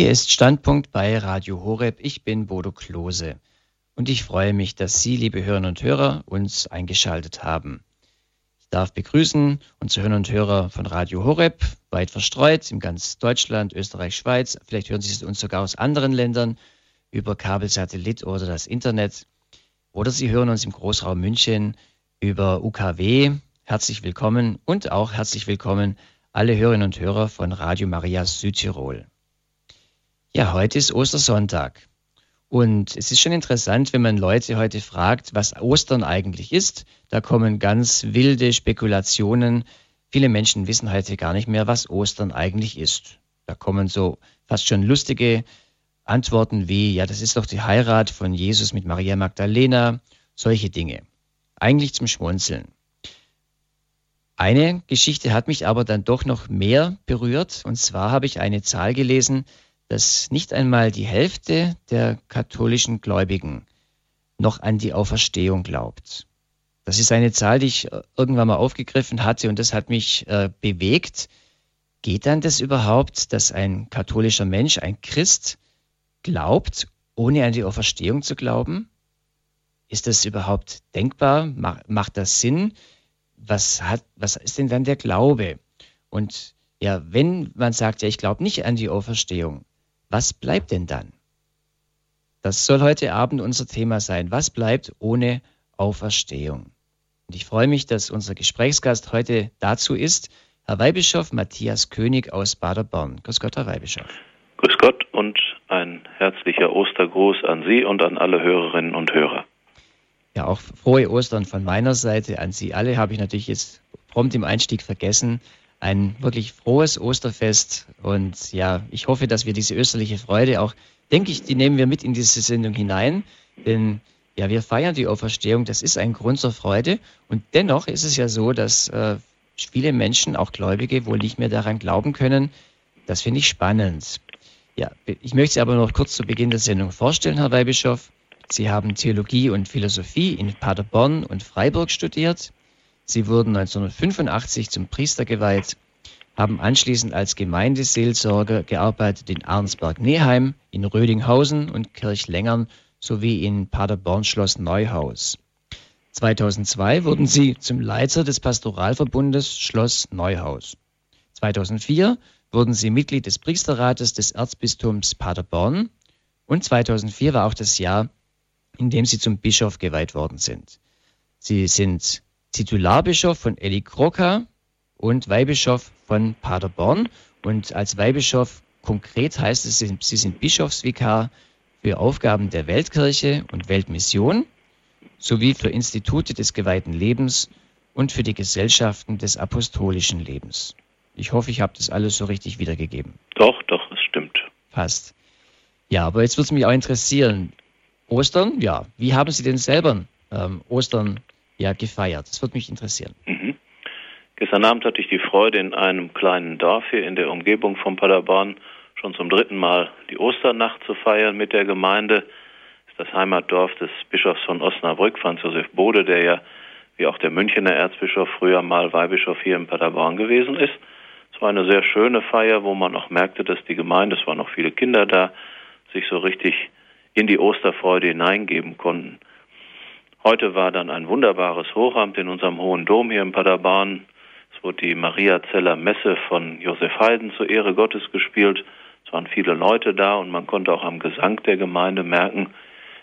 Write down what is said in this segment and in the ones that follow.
Hier ist Standpunkt bei Radio Horeb. Ich bin Bodo Klose und ich freue mich, dass Sie, liebe Hörerinnen und Hörer, uns eingeschaltet haben. Ich darf begrüßen unsere Hörerinnen und Hörer von Radio Horeb, weit verstreut in ganz Deutschland, Österreich, Schweiz. Vielleicht hören Sie uns sogar aus anderen Ländern über Kabelsatellit oder das Internet. Oder Sie hören uns im Großraum München über UKW. Herzlich willkommen und auch herzlich willkommen alle Hörerinnen und Hörer von Radio Maria Südtirol. Ja, heute ist Ostersonntag. Und es ist schon interessant, wenn man Leute heute fragt, was Ostern eigentlich ist. Da kommen ganz wilde Spekulationen. Viele Menschen wissen heute gar nicht mehr, was Ostern eigentlich ist. Da kommen so fast schon lustige Antworten wie, ja, das ist doch die Heirat von Jesus mit Maria Magdalena, solche Dinge. Eigentlich zum Schmunzeln. Eine Geschichte hat mich aber dann doch noch mehr berührt. Und zwar habe ich eine Zahl gelesen, dass nicht einmal die Hälfte der katholischen Gläubigen noch an die Auferstehung glaubt. Das ist eine Zahl, die ich äh, irgendwann mal aufgegriffen hatte und das hat mich äh, bewegt. Geht dann das überhaupt, dass ein katholischer Mensch, ein Christ, glaubt, ohne an die Auferstehung zu glauben? Ist das überhaupt denkbar? Macht das Sinn? was hat, was ist denn dann der Glaube? Und ja, wenn man sagt, ja, ich glaube nicht an die Auferstehung, was bleibt denn dann? Das soll heute Abend unser Thema sein. Was bleibt ohne Auferstehung? Und ich freue mich, dass unser Gesprächsgast heute dazu ist, Herr Weihbischof Matthias König aus Baderborn. Grüß Gott, Herr Weihbischof. Grüß Gott und ein herzlicher Ostergruß an Sie und an alle Hörerinnen und Hörer. Ja, auch frohe Ostern von meiner Seite an Sie alle. Habe ich natürlich jetzt prompt im Einstieg vergessen. Ein wirklich frohes Osterfest und ja, ich hoffe, dass wir diese österliche Freude auch, denke ich, die nehmen wir mit in diese Sendung hinein, denn ja, wir feiern die Auferstehung, das ist ein Grund zur Freude und dennoch ist es ja so, dass äh, viele Menschen, auch Gläubige, wohl nicht mehr daran glauben können. Das finde ich spannend. Ja, ich möchte Sie aber noch kurz zu Beginn der Sendung vorstellen, Herr Weihbischof. Sie haben Theologie und Philosophie in Paderborn und Freiburg studiert. Sie wurden 1985 zum Priester geweiht, haben anschließend als Gemeindeseelsorger gearbeitet in Arnsberg-Neheim, in Rödinghausen und Kirchlengern sowie in Paderborn-Schloss Neuhaus. 2002 wurden sie zum Leiter des Pastoralverbundes Schloss Neuhaus. 2004 wurden sie Mitglied des Priesterrates des Erzbistums Paderborn und 2004 war auch das Jahr, indem sie zum Bischof geweiht worden sind. Sie sind Titularbischof von Eli Kroka und Weihbischof von Paderborn. Und als Weihbischof konkret heißt es, sie sind Bischofsvikar für Aufgaben der Weltkirche und Weltmission sowie für Institute des geweihten Lebens und für die Gesellschaften des apostolischen Lebens. Ich hoffe, ich habe das alles so richtig wiedergegeben. Doch, doch, es stimmt. Passt. Ja, aber jetzt würde es mich auch interessieren, Ostern, ja. Wie haben Sie denn selber ähm, Ostern ja gefeiert? Das würde mich interessieren. Mhm. Gestern Abend hatte ich die Freude, in einem kleinen Dorf hier in der Umgebung von Paderborn schon zum dritten Mal die Osternacht zu feiern mit der Gemeinde. Das ist das Heimatdorf des Bischofs von Osnabrück, Franz Josef Bode, der ja wie auch der Münchener Erzbischof früher mal Weihbischof hier in Paderborn gewesen ist. Es war eine sehr schöne Feier, wo man auch merkte, dass die Gemeinde, es waren noch viele Kinder da, sich so richtig in die Osterfreude hineingeben konnten. Heute war dann ein wunderbares Hochamt in unserem Hohen Dom hier in Paderborn. Es wurde die Mariazeller Messe von Josef Haydn zur Ehre Gottes gespielt. Es waren viele Leute da und man konnte auch am Gesang der Gemeinde merken,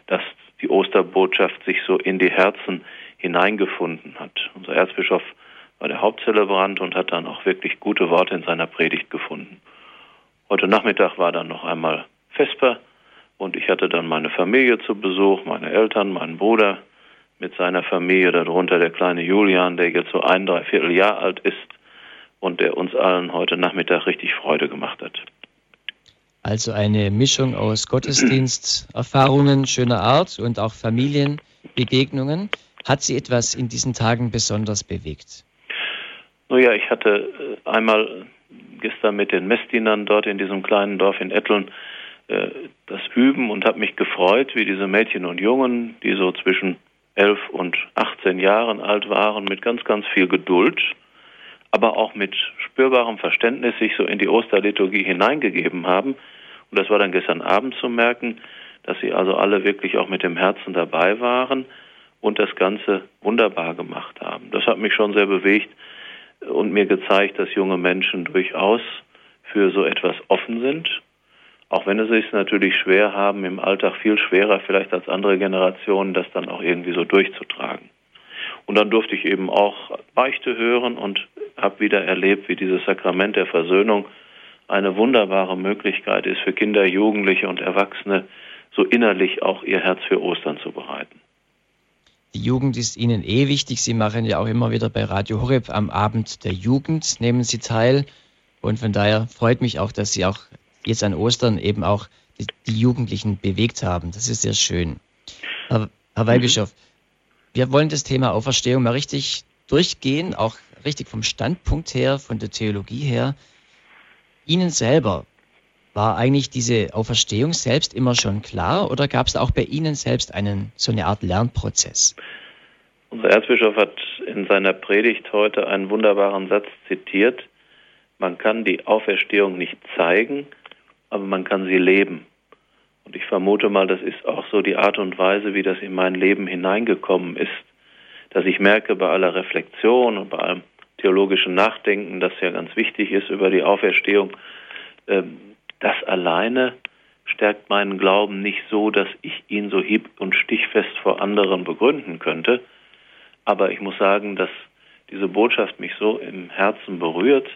dass die Osterbotschaft sich so in die Herzen hineingefunden hat. Unser Erzbischof war der Hauptzelebrant und hat dann auch wirklich gute Worte in seiner Predigt gefunden. Heute Nachmittag war dann noch einmal Vesper und ich hatte dann meine Familie zu Besuch, meine Eltern, meinen Bruder mit seiner Familie, darunter der kleine Julian, der jetzt so ein, dreiviertel Jahr alt ist und der uns allen heute Nachmittag richtig Freude gemacht hat. Also eine Mischung aus Gottesdiensterfahrungen schöner Art und auch Familienbegegnungen. Hat Sie etwas in diesen Tagen besonders bewegt? Nun ja, ich hatte äh, einmal gestern mit den Messdienern dort in diesem kleinen Dorf in Etteln äh, das Üben und habe mich gefreut, wie diese Mädchen und Jungen, die so zwischen elf und 18 Jahren alt waren, mit ganz, ganz viel Geduld, aber auch mit spürbarem Verständnis sich so in die Osterliturgie hineingegeben haben Und das war dann gestern Abend zu merken, dass sie also alle wirklich auch mit dem Herzen dabei waren und das Ganze wunderbar gemacht haben. Das hat mich schon sehr bewegt und mir gezeigt, dass junge Menschen durchaus für so etwas offen sind, auch wenn sie es natürlich schwer haben, im Alltag viel schwerer vielleicht als andere Generationen, das dann auch irgendwie so durchzutragen. Und dann durfte ich eben auch Beichte hören und habe wieder erlebt, wie dieses Sakrament der Versöhnung eine wunderbare Möglichkeit ist für Kinder, Jugendliche und Erwachsene, so innerlich auch ihr Herz für Ostern zu bereiten. Die Jugend ist Ihnen eh wichtig. Sie machen ja auch immer wieder bei Radio Horeb am Abend der Jugend, nehmen Sie teil. Und von daher freut mich auch, dass Sie auch jetzt an Ostern eben auch die, die Jugendlichen bewegt haben. Das ist sehr schön. Herr, Herr mhm. Weihbischof, mhm. wir wollen das Thema Auferstehung mal richtig durchgehen, auch richtig vom Standpunkt her, von der Theologie her. Ihnen selber, war eigentlich diese Auferstehung selbst immer schon klar oder gab es auch bei Ihnen selbst einen so eine Art Lernprozess? Unser Erzbischof hat in seiner Predigt heute einen wunderbaren Satz zitiert. Man kann die Auferstehung nicht zeigen, aber man kann sie leben. Und ich vermute mal, das ist auch so die Art und Weise, wie das in mein Leben hineingekommen ist, dass ich merke bei aller Reflexion und bei allem theologischen Nachdenken, das ja ganz wichtig ist über die Auferstehung, ähm, das alleine stärkt meinen Glauben nicht so, dass ich ihn so hieb- und stichfest vor anderen begründen könnte. Aber ich muss sagen, dass diese Botschaft mich so im Herzen berührt,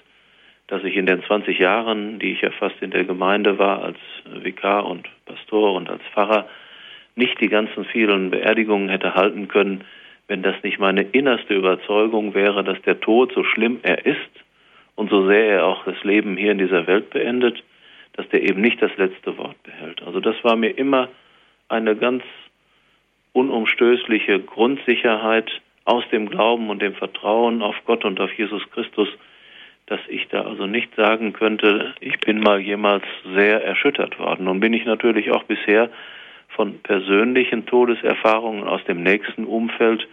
dass ich in den 20 Jahren, die ich ja fast in der Gemeinde war, als Vikar und Pastor und als Pfarrer, nicht die ganzen vielen Beerdigungen hätte halten können, wenn das nicht meine innerste Überzeugung wäre, dass der Tod, so schlimm er ist und so sehr er auch das Leben hier in dieser Welt beendet, dass der eben nicht das letzte Wort behält. Also das war mir immer eine ganz unumstößliche Grundsicherheit aus dem Glauben und dem Vertrauen auf Gott und auf Jesus Christus, dass ich da also nicht sagen könnte, ich bin mal jemals sehr erschüttert worden. Nun bin ich natürlich auch bisher von persönlichen Todeserfahrungen aus dem nächsten Umfeld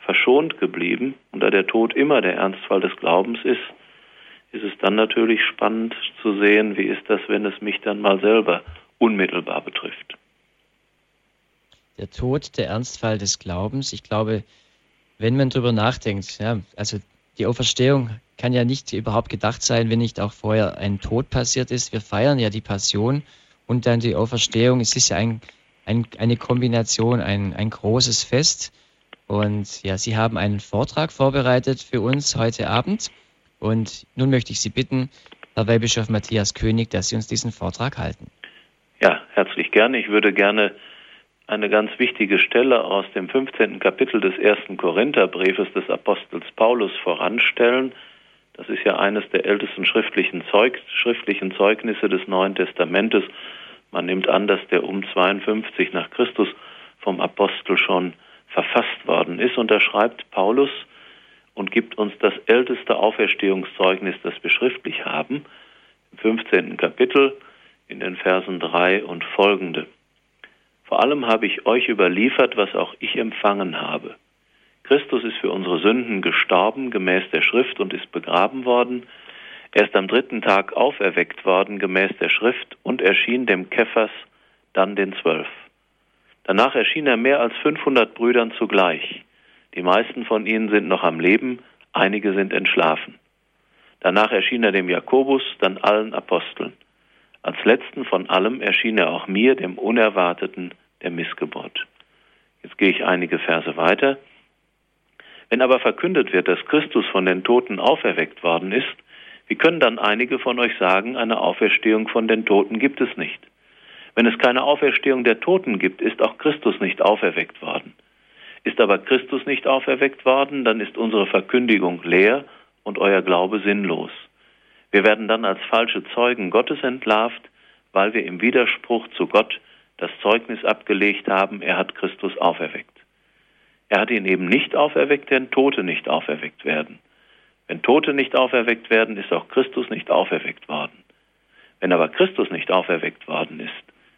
verschont geblieben. Und da der Tod immer der Ernstfall des Glaubens ist, ist es dann natürlich spannend zu sehen, wie ist das, wenn es mich dann mal selber unmittelbar betrifft. Der Tod, der Ernstfall des Glaubens. Ich glaube, wenn man darüber nachdenkt, ja, also die Auferstehung kann ja nicht überhaupt gedacht sein, wenn nicht auch vorher ein Tod passiert ist. Wir feiern ja die Passion und dann die Auferstehung. Es ist ja ein, ein, eine Kombination, ein, ein großes Fest. Und ja, Sie haben einen Vortrag vorbereitet für uns heute Abend. Und nun möchte ich Sie bitten, Herr Weihbischof Matthias König, dass Sie uns diesen Vortrag halten. Ja, herzlich gerne. Ich würde gerne eine ganz wichtige Stelle aus dem 15. Kapitel des ersten Korintherbriefes des Apostels Paulus voranstellen. Das ist ja eines der ältesten schriftlichen, Zeug, schriftlichen Zeugnisse des Neuen Testamentes. Man nimmt an, dass der um 52 nach Christus vom Apostel schon verfasst worden ist. Und da schreibt Paulus, und gibt uns das älteste Auferstehungszeugnis, das wir schriftlich haben, im 15. Kapitel in den Versen 3 und folgende. Vor allem habe ich euch überliefert, was auch ich empfangen habe. Christus ist für unsere Sünden gestorben gemäß der Schrift und ist begraben worden. Er ist am dritten Tag auferweckt worden gemäß der Schrift und erschien dem Kephas, dann den Zwölf. Danach erschien er mehr als 500 Brüdern zugleich die meisten von ihnen sind noch am Leben, einige sind entschlafen. Danach erschien er dem Jakobus, dann allen Aposteln. Als letzten von allem erschien er auch mir, dem Unerwarteten der Missgeburt. Jetzt gehe ich einige Verse weiter. Wenn aber verkündet wird, dass Christus von den Toten auferweckt worden ist, wie können dann einige von euch sagen, eine Auferstehung von den Toten gibt es nicht? Wenn es keine Auferstehung der Toten gibt, ist auch Christus nicht auferweckt worden. Ist aber Christus nicht auferweckt worden, dann ist unsere Verkündigung leer und euer Glaube sinnlos. Wir werden dann als falsche Zeugen Gottes entlarvt, weil wir im Widerspruch zu Gott das Zeugnis abgelegt haben, er hat Christus auferweckt. Er hat ihn eben nicht auferweckt, denn Tote nicht auferweckt werden. Wenn Tote nicht auferweckt werden, ist auch Christus nicht auferweckt worden. Wenn aber Christus nicht auferweckt worden ist,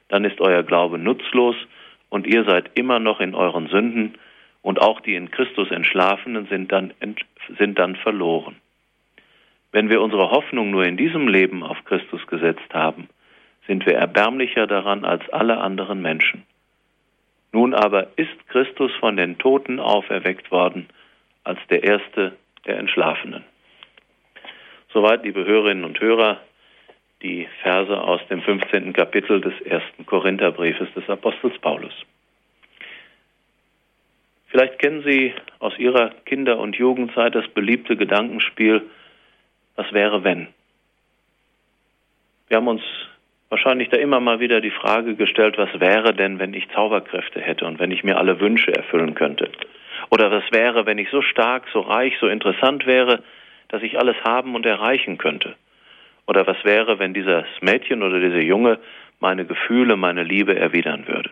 dann ist euer Glaube nutzlos und ihr seid immer noch in euren Sünden und auch die in Christus Entschlafenen sind dann, sind dann verloren. Wenn wir unsere Hoffnung nur in diesem Leben auf Christus gesetzt haben, sind wir erbärmlicher daran als alle anderen Menschen. Nun aber ist Christus von den Toten auferweckt worden als der Erste der Entschlafenen. Soweit, liebe Hörerinnen und Hörer, die Verse aus dem 15. Kapitel des ersten Korintherbriefes des Apostels Paulus. Vielleicht kennen Sie aus Ihrer Kinder- und Jugendzeit das beliebte Gedankenspiel, was wäre wenn? Wir haben uns wahrscheinlich da immer mal wieder die Frage gestellt, was wäre denn, wenn ich Zauberkräfte hätte und wenn ich mir alle Wünsche erfüllen könnte? Oder was wäre, wenn ich so stark, so reich, so interessant wäre, dass ich alles haben und erreichen könnte? Oder was wäre, wenn dieses Mädchen oder dieser Junge meine Gefühle, meine Liebe erwidern würde?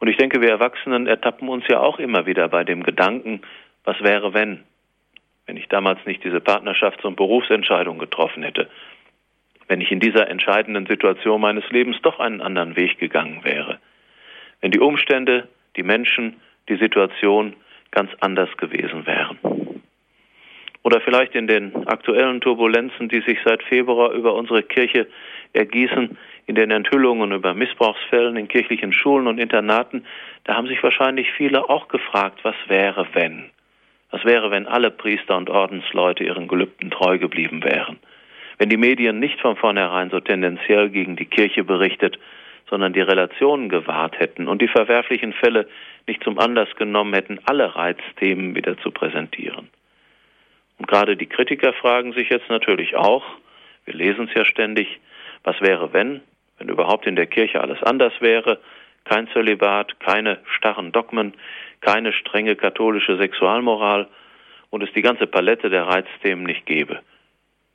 Und ich denke, wir Erwachsenen ertappen uns ja auch immer wieder bei dem Gedanken, was wäre, wenn? Wenn ich damals nicht diese Partnerschafts- und Berufsentscheidung getroffen hätte. Wenn ich in dieser entscheidenden Situation meines Lebens doch einen anderen Weg gegangen wäre. Wenn die Umstände, die Menschen, die Situation ganz anders gewesen wären. Oder vielleicht in den aktuellen Turbulenzen, die sich seit Februar über unsere Kirche ergießen, in den Enthüllungen über Missbrauchsfällen in kirchlichen Schulen und Internaten, da haben sich wahrscheinlich viele auch gefragt, was wäre, wenn? Was wäre, wenn alle Priester und Ordensleute ihren Gelübden treu geblieben wären? Wenn die Medien nicht von vornherein so tendenziell gegen die Kirche berichtet, sondern die Relationen gewahrt hätten und die verwerflichen Fälle nicht zum Anlass genommen hätten, alle Reizthemen wieder zu präsentieren. Und gerade die Kritiker fragen sich jetzt natürlich auch, wir lesen es ja ständig, was wäre, wenn, wenn überhaupt in der Kirche alles anders wäre, kein Zölibat, keine starren Dogmen, keine strenge katholische Sexualmoral und es die ganze Palette der Reizthemen nicht gäbe.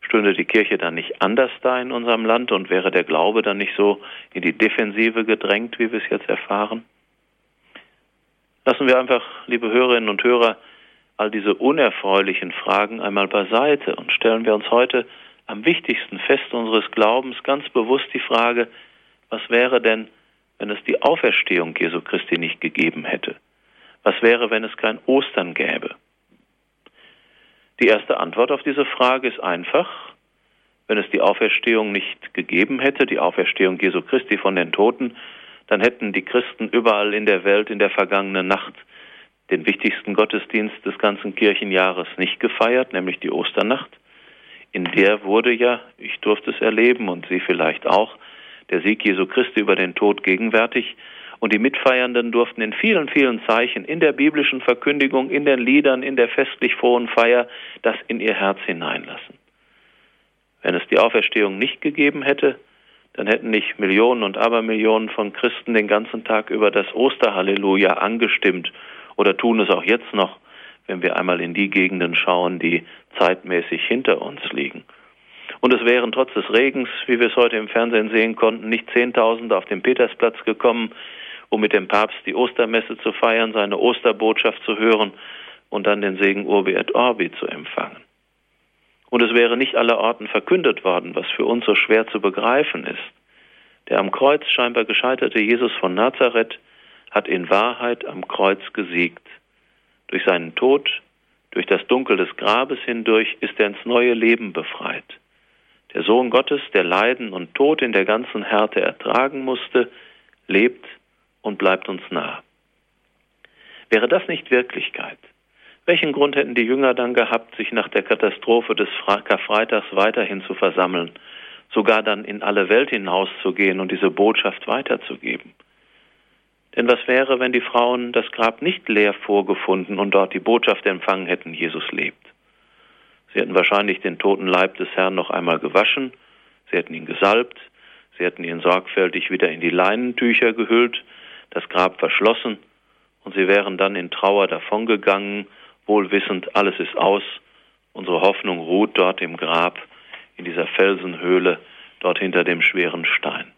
Stünde die Kirche dann nicht anders da in unserem Land und wäre der Glaube dann nicht so in die Defensive gedrängt, wie wir es jetzt erfahren? Lassen wir einfach, liebe Hörerinnen und Hörer, all diese unerfreulichen Fragen einmal beiseite und stellen wir uns heute am wichtigsten Fest unseres Glaubens ganz bewusst die Frage, was wäre denn, wenn es die Auferstehung Jesu Christi nicht gegeben hätte? Was wäre, wenn es kein Ostern gäbe? Die erste Antwort auf diese Frage ist einfach, wenn es die Auferstehung nicht gegeben hätte, die Auferstehung Jesu Christi von den Toten, dann hätten die Christen überall in der Welt in der vergangenen Nacht den wichtigsten Gottesdienst des ganzen Kirchenjahres nicht gefeiert, nämlich die Osternacht in der wurde ja, ich durfte es erleben und Sie vielleicht auch, der Sieg Jesu Christi über den Tod gegenwärtig. Und die Mitfeiernden durften in vielen, vielen Zeichen, in der biblischen Verkündigung, in den Liedern, in der festlich frohen Feier, das in ihr Herz hineinlassen. Wenn es die Auferstehung nicht gegeben hätte, dann hätten nicht Millionen und Abermillionen von Christen den ganzen Tag über das Osterhalleluja angestimmt oder tun es auch jetzt noch wenn wir einmal in die Gegenden schauen, die zeitmäßig hinter uns liegen. Und es wären trotz des Regens, wie wir es heute im Fernsehen sehen konnten, nicht Zehntausende auf den Petersplatz gekommen, um mit dem Papst die Ostermesse zu feiern, seine Osterbotschaft zu hören und dann den Segen Urbi et Orbi zu empfangen. Und es wäre nicht allerorten verkündet worden, was für uns so schwer zu begreifen ist. Der am Kreuz scheinbar gescheiterte Jesus von Nazareth hat in Wahrheit am Kreuz gesiegt durch seinen Tod, durch das Dunkel des Grabes hindurch ist er ins neue Leben befreit. Der Sohn Gottes, der Leiden und Tod in der ganzen Härte ertragen musste, lebt und bleibt uns nah. Wäre das nicht Wirklichkeit? Welchen Grund hätten die Jünger dann gehabt, sich nach der Katastrophe des Karfreitags weiterhin zu versammeln, sogar dann in alle Welt hinauszugehen und diese Botschaft weiterzugeben? Denn was wäre, wenn die Frauen das Grab nicht leer vorgefunden und dort die Botschaft empfangen hätten, Jesus lebt? Sie hätten wahrscheinlich den toten Leib des Herrn noch einmal gewaschen, sie hätten ihn gesalbt, sie hätten ihn sorgfältig wieder in die Leinentücher gehüllt, das Grab verschlossen, und sie wären dann in Trauer davongegangen, wohl wissend, alles ist aus, unsere Hoffnung ruht dort im Grab, in dieser Felsenhöhle, dort hinter dem schweren Stein.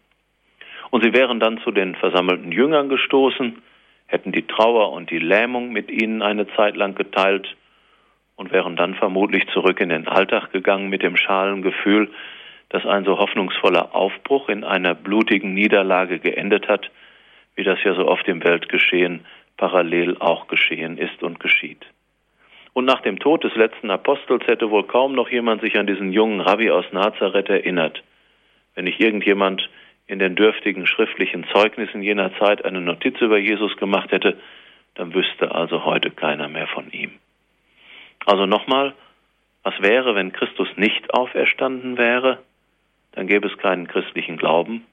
Und sie wären dann zu den versammelten Jüngern gestoßen, hätten die Trauer und die Lähmung mit ihnen eine Zeit lang geteilt und wären dann vermutlich zurück in den Alltag gegangen mit dem schalen Gefühl, dass ein so hoffnungsvoller Aufbruch in einer blutigen Niederlage geendet hat, wie das ja so oft im Weltgeschehen parallel auch geschehen ist und geschieht. Und nach dem Tod des letzten Apostels hätte wohl kaum noch jemand sich an diesen jungen Rabbi aus Nazareth erinnert. Wenn nicht irgendjemand in den dürftigen schriftlichen Zeugnissen jener Zeit eine Notiz über Jesus gemacht hätte, dann wüsste also heute keiner mehr von ihm. Also nochmal, was wäre, wenn Christus nicht auferstanden wäre? Dann gäbe es keinen christlichen Glauben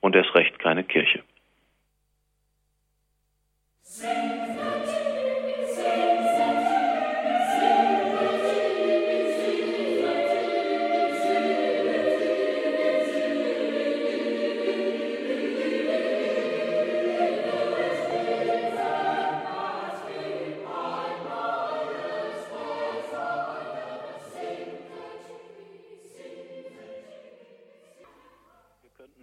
und erst recht keine Kirche.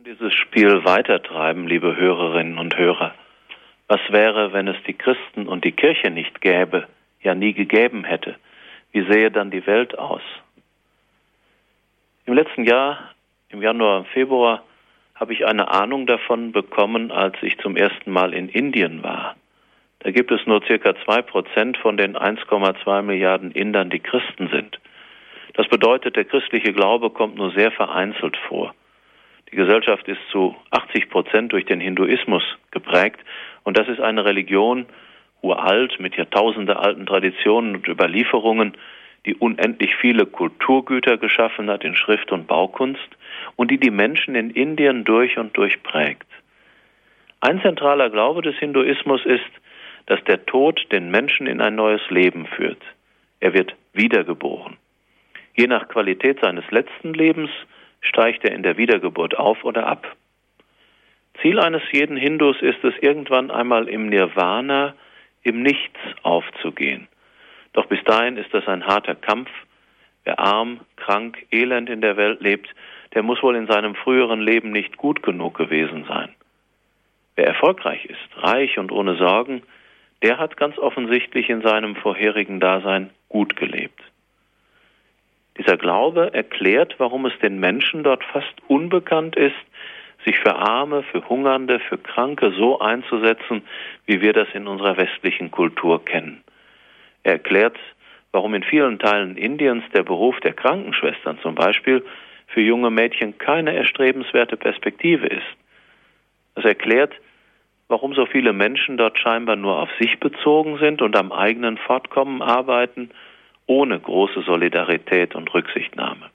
Dieses Spiel weitertreiben, liebe Hörerinnen und Hörer. Was wäre, wenn es die Christen und die Kirche nicht gäbe, ja nie gegeben hätte? Wie sähe dann die Welt aus? Im letzten Jahr, im Januar und Februar, habe ich eine Ahnung davon bekommen, als ich zum ersten Mal in Indien war. Da gibt es nur circa zwei Prozent von den 1,2 Milliarden Indern, die Christen sind. Das bedeutet, der christliche Glaube kommt nur sehr vereinzelt vor. Die Gesellschaft ist zu 80 Prozent durch den Hinduismus geprägt und das ist eine Religion, uralt, mit Jahrtausende alten Traditionen und Überlieferungen, die unendlich viele Kulturgüter geschaffen hat in Schrift und Baukunst und die die Menschen in Indien durch und durch prägt. Ein zentraler Glaube des Hinduismus ist, dass der Tod den Menschen in ein neues Leben führt. Er wird wiedergeboren. Je nach Qualität seines letzten Lebens steigt er in der Wiedergeburt auf oder ab. Ziel eines jeden Hindus ist es, irgendwann einmal im Nirvana, im Nichts aufzugehen. Doch bis dahin ist das ein harter Kampf. Wer arm, krank, elend in der Welt lebt, der muss wohl in seinem früheren Leben nicht gut genug gewesen sein. Wer erfolgreich ist, reich und ohne Sorgen, der hat ganz offensichtlich in seinem vorherigen Dasein gut gelebt. Dieser Glaube erklärt, warum es den Menschen dort fast unbekannt ist, sich für Arme, für Hungernde, für Kranke so einzusetzen, wie wir das in unserer westlichen Kultur kennen. Er erklärt, warum in vielen Teilen Indiens der Beruf der Krankenschwestern zum Beispiel für junge Mädchen keine erstrebenswerte Perspektive ist. Es erklärt, warum so viele Menschen dort scheinbar nur auf sich bezogen sind und am eigenen Fortkommen arbeiten ohne große Solidarität und Rücksichtnahme.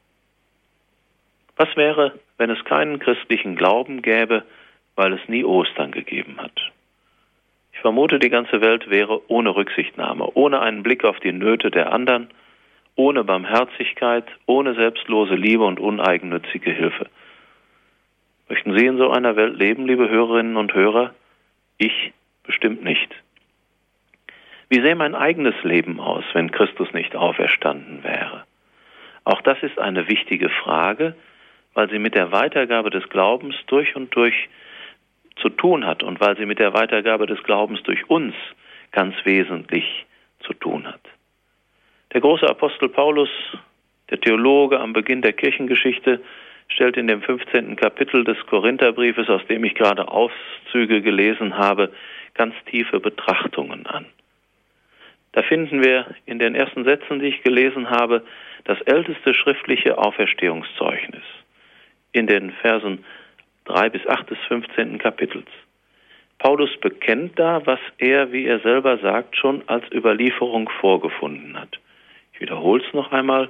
Was wäre, wenn es keinen christlichen Glauben gäbe, weil es nie Ostern gegeben hat? Ich vermute, die ganze Welt wäre ohne Rücksichtnahme, ohne einen Blick auf die Nöte der anderen, ohne Barmherzigkeit, ohne selbstlose Liebe und uneigennützige Hilfe. Möchten Sie in so einer Welt leben, liebe Hörerinnen und Hörer? Ich bestimmt nicht. Wie sähe mein eigenes Leben aus, wenn Christus nicht auferstanden wäre? Auch das ist eine wichtige Frage, weil sie mit der Weitergabe des Glaubens durch und durch zu tun hat und weil sie mit der Weitergabe des Glaubens durch uns ganz wesentlich zu tun hat. Der große Apostel Paulus, der Theologe am Beginn der Kirchengeschichte, stellt in dem 15. Kapitel des Korintherbriefes, aus dem ich gerade Auszüge gelesen habe, ganz tiefe Betrachtungen an. Da finden wir in den ersten Sätzen, die ich gelesen habe, das älteste schriftliche Auferstehungszeugnis in den Versen 3 bis 8 des 15. Kapitels. Paulus bekennt da, was er, wie er selber sagt, schon als Überlieferung vorgefunden hat. Ich wiederhole es noch einmal.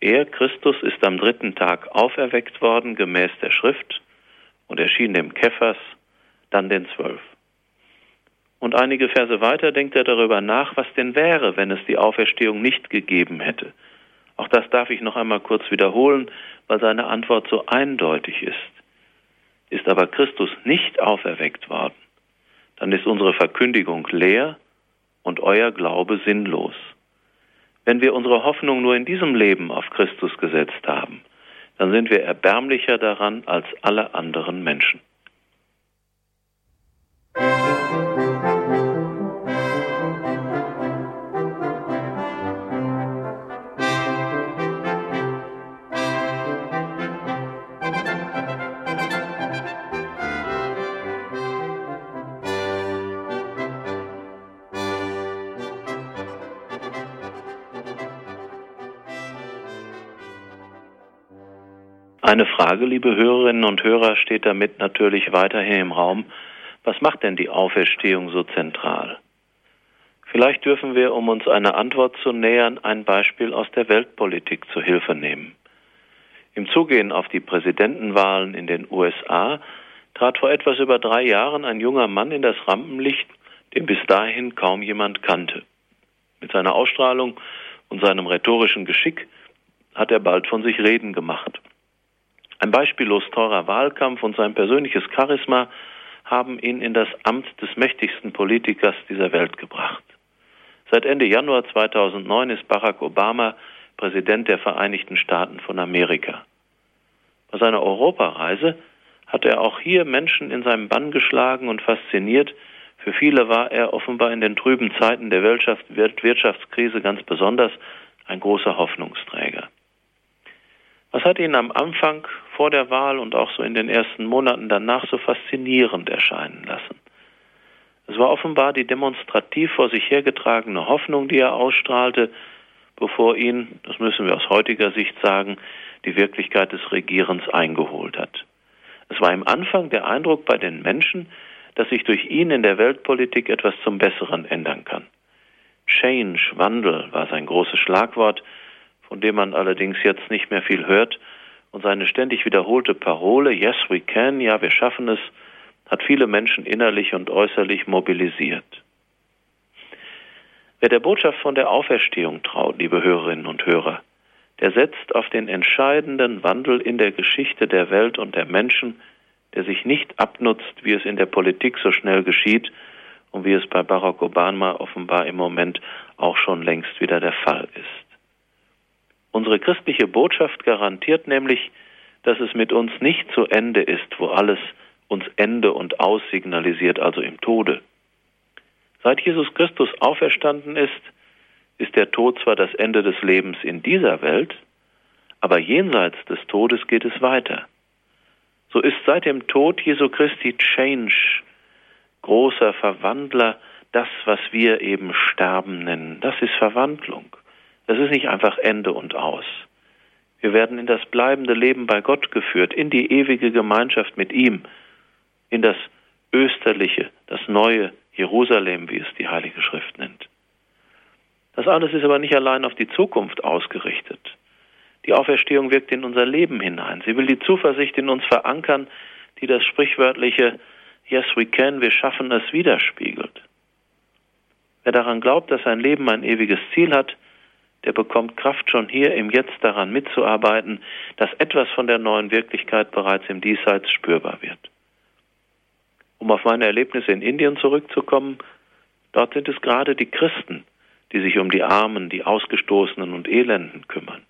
Er, Christus, ist am dritten Tag auferweckt worden, gemäß der Schrift, und erschien dem Kephas, dann den Zwölf. Und einige Verse weiter denkt er darüber nach, was denn wäre, wenn es die Auferstehung nicht gegeben hätte. Auch das darf ich noch einmal kurz wiederholen, weil seine Antwort so eindeutig ist. Ist aber Christus nicht auferweckt worden, dann ist unsere Verkündigung leer und euer Glaube sinnlos. Wenn wir unsere Hoffnung nur in diesem Leben auf Christus gesetzt haben, dann sind wir erbärmlicher daran als alle anderen Menschen. Eine Frage, liebe Hörerinnen und Hörer, steht damit natürlich weiterhin im Raum. Was macht denn die Auferstehung so zentral? Vielleicht dürfen wir, um uns eine Antwort zu nähern, ein Beispiel aus der Weltpolitik zu Hilfe nehmen. Im Zugehen auf die Präsidentenwahlen in den USA trat vor etwas über drei Jahren ein junger Mann in das Rampenlicht, den bis dahin kaum jemand kannte. Mit seiner Ausstrahlung und seinem rhetorischen Geschick hat er bald von sich reden gemacht. Ein beispiellos teurer Wahlkampf und sein persönliches Charisma haben ihn in das Amt des mächtigsten Politikers dieser Welt gebracht. Seit Ende Januar 2009 ist Barack Obama Präsident der Vereinigten Staaten von Amerika. Bei seiner Europareise hat er auch hier Menschen in seinem Bann geschlagen und fasziniert. Für viele war er offenbar in den trüben Zeiten der Wirtschaftskrise ganz besonders ein großer Hoffnungsträger. Was hat ihn am Anfang vor der Wahl und auch so in den ersten Monaten danach so faszinierend erscheinen lassen? Es war offenbar die demonstrativ vor sich hergetragene Hoffnung, die er ausstrahlte, bevor ihn, das müssen wir aus heutiger Sicht sagen, die Wirklichkeit des Regierens eingeholt hat. Es war im Anfang der Eindruck bei den Menschen, dass sich durch ihn in der Weltpolitik etwas zum Besseren ändern kann. Change, Wandel war sein großes Schlagwort, von dem man allerdings jetzt nicht mehr viel hört, und seine ständig wiederholte Parole Yes, we can, ja, wir schaffen es, hat viele Menschen innerlich und äußerlich mobilisiert. Wer der Botschaft von der Auferstehung traut, liebe Hörerinnen und Hörer, der setzt auf den entscheidenden Wandel in der Geschichte der Welt und der Menschen, der sich nicht abnutzt, wie es in der Politik so schnell geschieht und wie es bei Barack Obama offenbar im Moment auch schon längst wieder der Fall ist. Unsere christliche Botschaft garantiert nämlich, dass es mit uns nicht zu Ende ist, wo alles uns Ende und Aus signalisiert, also im Tode. Seit Jesus Christus auferstanden ist, ist der Tod zwar das Ende des Lebens in dieser Welt, aber jenseits des Todes geht es weiter. So ist seit dem Tod Jesu Christi Change, großer Verwandler, das, was wir eben Sterben nennen. Das ist Verwandlung. Das ist nicht einfach Ende und aus. Wir werden in das bleibende Leben bei Gott geführt, in die ewige Gemeinschaft mit ihm, in das österliche, das neue Jerusalem, wie es die Heilige Schrift nennt. Das alles ist aber nicht allein auf die Zukunft ausgerichtet. Die Auferstehung wirkt in unser Leben hinein. Sie will die Zuversicht in uns verankern, die das sprichwörtliche Yes, we can, wir schaffen es widerspiegelt. Wer daran glaubt, dass sein Leben ein ewiges Ziel hat, der bekommt Kraft schon hier im Jetzt daran mitzuarbeiten, dass etwas von der neuen Wirklichkeit bereits im Diesseits spürbar wird. Um auf meine Erlebnisse in Indien zurückzukommen, dort sind es gerade die Christen, die sich um die Armen, die Ausgestoßenen und Elenden kümmern.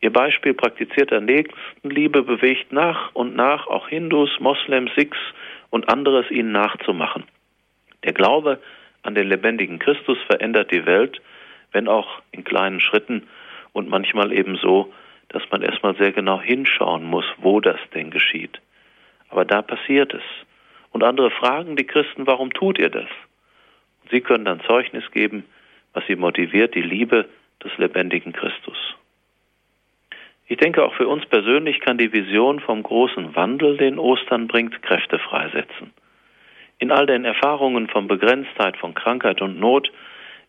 Ihr Beispiel praktizierter Nächstenliebe bewegt nach und nach auch Hindus, Moslems, Sikhs und anderes ihnen nachzumachen. Der Glaube an den lebendigen Christus verändert die Welt wenn auch in kleinen Schritten und manchmal eben so, dass man erstmal sehr genau hinschauen muss, wo das denn geschieht. Aber da passiert es. Und andere fragen die Christen, warum tut ihr das? Und sie können dann Zeugnis geben, was sie motiviert, die Liebe des lebendigen Christus. Ich denke, auch für uns persönlich kann die Vision vom großen Wandel, den Ostern bringt, Kräfte freisetzen. In all den Erfahrungen von Begrenztheit, von Krankheit und Not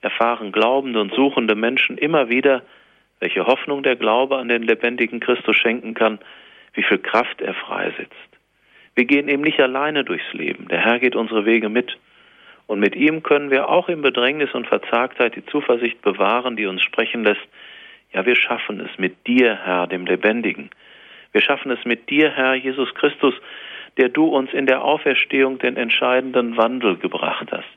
erfahren glaubende und suchende Menschen immer wieder, welche Hoffnung der Glaube an den lebendigen Christus schenken kann, wie viel Kraft er freisetzt. Wir gehen eben nicht alleine durchs Leben, der Herr geht unsere Wege mit. Und mit ihm können wir auch in Bedrängnis und Verzagtheit die Zuversicht bewahren, die uns sprechen lässt, ja, wir schaffen es mit dir, Herr, dem Lebendigen. Wir schaffen es mit dir, Herr Jesus Christus, der du uns in der Auferstehung den entscheidenden Wandel gebracht hast.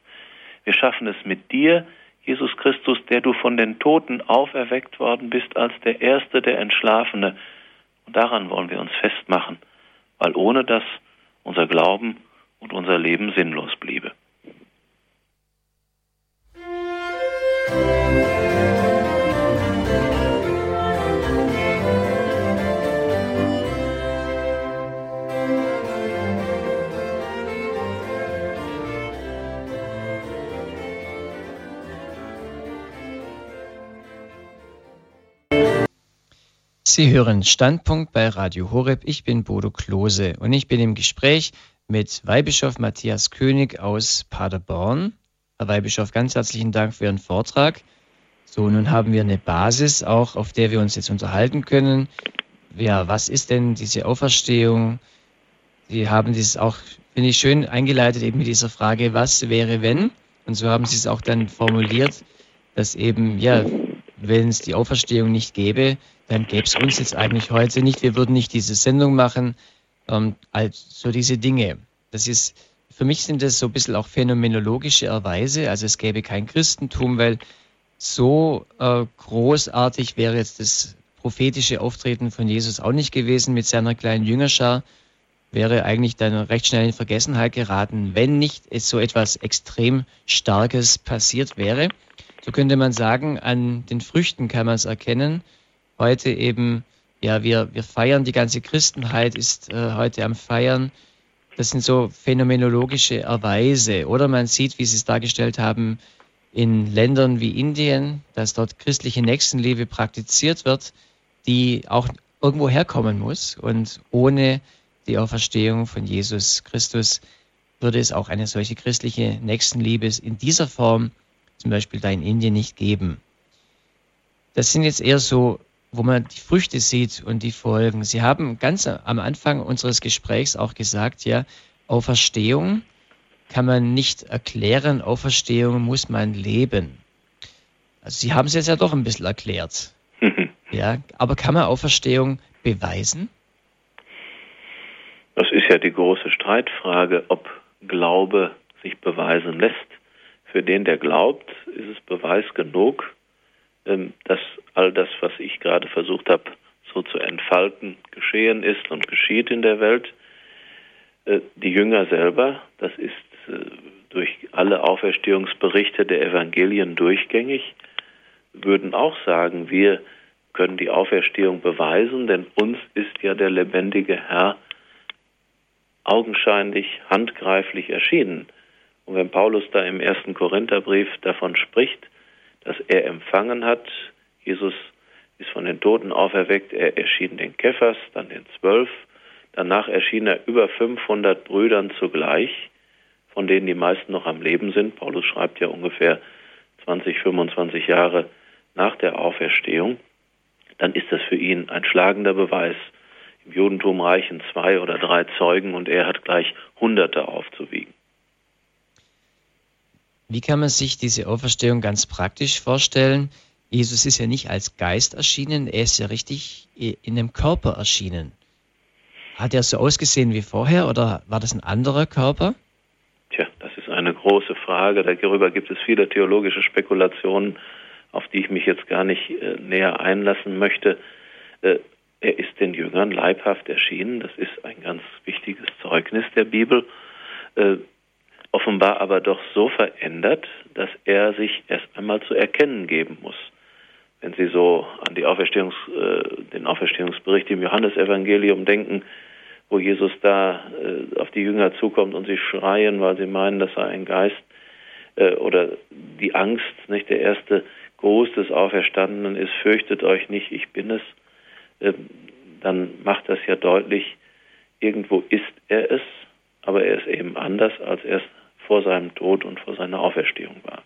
Wir schaffen es mit dir, Jesus Christus, der du von den Toten auferweckt worden bist als der Erste, der Entschlafene. Und daran wollen wir uns festmachen, weil ohne das unser Glauben und unser Leben sinnlos bliebe. Sie hören Standpunkt bei Radio Horeb. Ich bin Bodo Klose und ich bin im Gespräch mit Weihbischof Matthias König aus Paderborn. Herr Weihbischof, ganz herzlichen Dank für Ihren Vortrag. So, nun haben wir eine Basis auch, auf der wir uns jetzt unterhalten können. Ja, was ist denn diese Auferstehung? Sie haben dieses auch, finde ich, schön eingeleitet eben mit dieser Frage, was wäre wenn? Und so haben Sie es auch dann formuliert, dass eben, ja, wenn es die Auferstehung nicht gäbe, dann gäbe es uns jetzt eigentlich heute nicht. Wir würden nicht diese Sendung machen. Ähm, also diese Dinge. Das ist, für mich sind das so ein bisschen auch phänomenologische Erweise. Also es gäbe kein Christentum, weil so äh, großartig wäre jetzt das prophetische Auftreten von Jesus auch nicht gewesen mit seiner kleinen Jüngerschar. Wäre eigentlich dann recht schnell in Vergessenheit geraten, wenn nicht so etwas extrem Starkes passiert wäre. So könnte man sagen, an den Früchten kann man es erkennen heute eben, ja, wir, wir feiern, die ganze Christenheit ist äh, heute am Feiern. Das sind so phänomenologische Erweise. Oder man sieht, wie Sie es dargestellt haben, in Ländern wie Indien, dass dort christliche Nächstenliebe praktiziert wird, die auch irgendwo herkommen muss. Und ohne die Auferstehung von Jesus Christus würde es auch eine solche christliche Nächstenliebe in dieser Form zum Beispiel da in Indien nicht geben. Das sind jetzt eher so wo man die Früchte sieht und die Folgen. Sie haben ganz am Anfang unseres Gesprächs auch gesagt, ja, Auferstehung kann man nicht erklären, Auferstehung muss man leben. Also Sie haben es jetzt ja doch ein bisschen erklärt. ja, aber kann man Auferstehung beweisen? Das ist ja die große Streitfrage, ob Glaube sich beweisen lässt. Für den, der glaubt, ist es Beweis genug, ähm, dass all das, was ich gerade versucht habe, so zu entfalten, geschehen ist und geschieht in der Welt. Äh, die Jünger selber, das ist äh, durch alle Auferstehungsberichte der Evangelien durchgängig, würden auch sagen, wir können die Auferstehung beweisen, denn uns ist ja der lebendige Herr augenscheinlich, handgreiflich erschienen. Und wenn Paulus da im ersten Korintherbrief davon spricht, dass er empfangen hat. Jesus ist von den Toten auferweckt. Er erschien den Kephas, dann den Zwölf. Danach erschien er über 500 Brüdern zugleich, von denen die meisten noch am Leben sind. Paulus schreibt ja ungefähr 20, 25 Jahre nach der Auferstehung. Dann ist das für ihn ein schlagender Beweis. Im Judentum reichen zwei oder drei Zeugen und er hat gleich Hunderte aufzuwiegen. Wie kann man sich diese Auferstehung ganz praktisch vorstellen? Jesus ist ja nicht als Geist erschienen, er ist ja richtig in dem Körper erschienen. Hat er so ausgesehen wie vorher oder war das ein anderer Körper? Tja, das ist eine große Frage. Darüber gibt es viele theologische Spekulationen, auf die ich mich jetzt gar nicht äh, näher einlassen möchte. Äh, er ist den Jüngern leibhaft erschienen. Das ist ein ganz wichtiges Zeugnis der Bibel. Äh, offenbar aber doch so verändert, dass er sich erst einmal zu erkennen geben muss. Wenn Sie so an Auferstehungs, äh, den Auferstehungsbericht im Johannesevangelium denken, wo Jesus da äh, auf die Jünger zukommt und sie schreien, weil sie meinen, das sei ein Geist, äh, oder die Angst, nicht der erste Gruß des Auferstandenen ist, fürchtet euch nicht, ich bin es, äh, dann macht das ja deutlich, irgendwo ist er es, aber er ist eben anders, als er es vor seinem Tod und vor seiner Auferstehung war.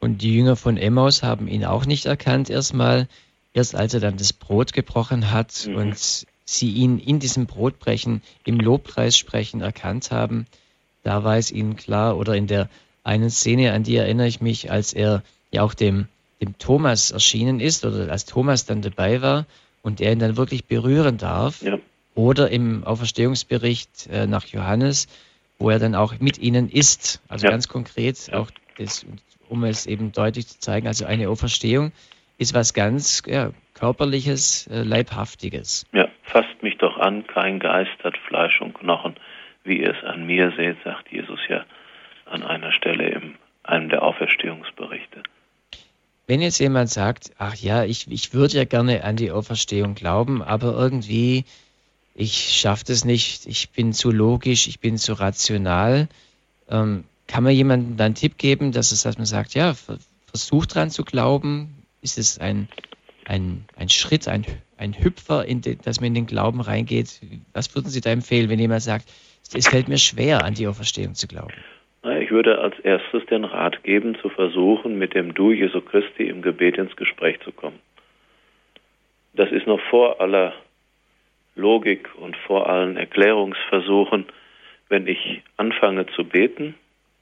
Und die Jünger von Emmaus haben ihn auch nicht erkannt erstmal, erst als er dann das Brot gebrochen hat mhm. und sie ihn in diesem Brotbrechen, im Lobpreis sprechen erkannt haben. Da war es ihnen klar, oder in der einen Szene, an die erinnere ich mich, als er ja auch dem, dem Thomas erschienen ist, oder als Thomas dann dabei war und er ihn dann wirklich berühren darf. Ja. Oder im Auferstehungsbericht äh, nach Johannes, wo er dann auch mit ihnen ist. Also ja. ganz konkret, auch das, um es eben deutlich zu zeigen, also eine Auferstehung ist was ganz ja, körperliches, äh, leibhaftiges. Ja, fasst mich doch an, kein Geist hat Fleisch und Knochen, wie ihr es an mir seht, sagt Jesus ja an einer Stelle in einem der Auferstehungsberichte. Wenn jetzt jemand sagt, ach ja, ich, ich würde ja gerne an die Auferstehung glauben, aber irgendwie ich schaffe das nicht, ich bin zu logisch, ich bin zu rational. Ähm, kann man jemandem dann einen Tipp geben, dass, es, dass man sagt, ja, versucht dran zu glauben? Ist es ein, ein, ein Schritt, ein ein Hüpfer, den, dass man in den Glauben reingeht? Was würden Sie da empfehlen, wenn jemand sagt, es fällt mir schwer, an die Auferstehung zu glauben? Ich würde als erstes den Rat geben, zu versuchen, mit dem Du Jesu Christi im Gebet ins Gespräch zu kommen. Das ist noch vor aller Logik und vor allen Erklärungsversuchen, wenn ich anfange zu beten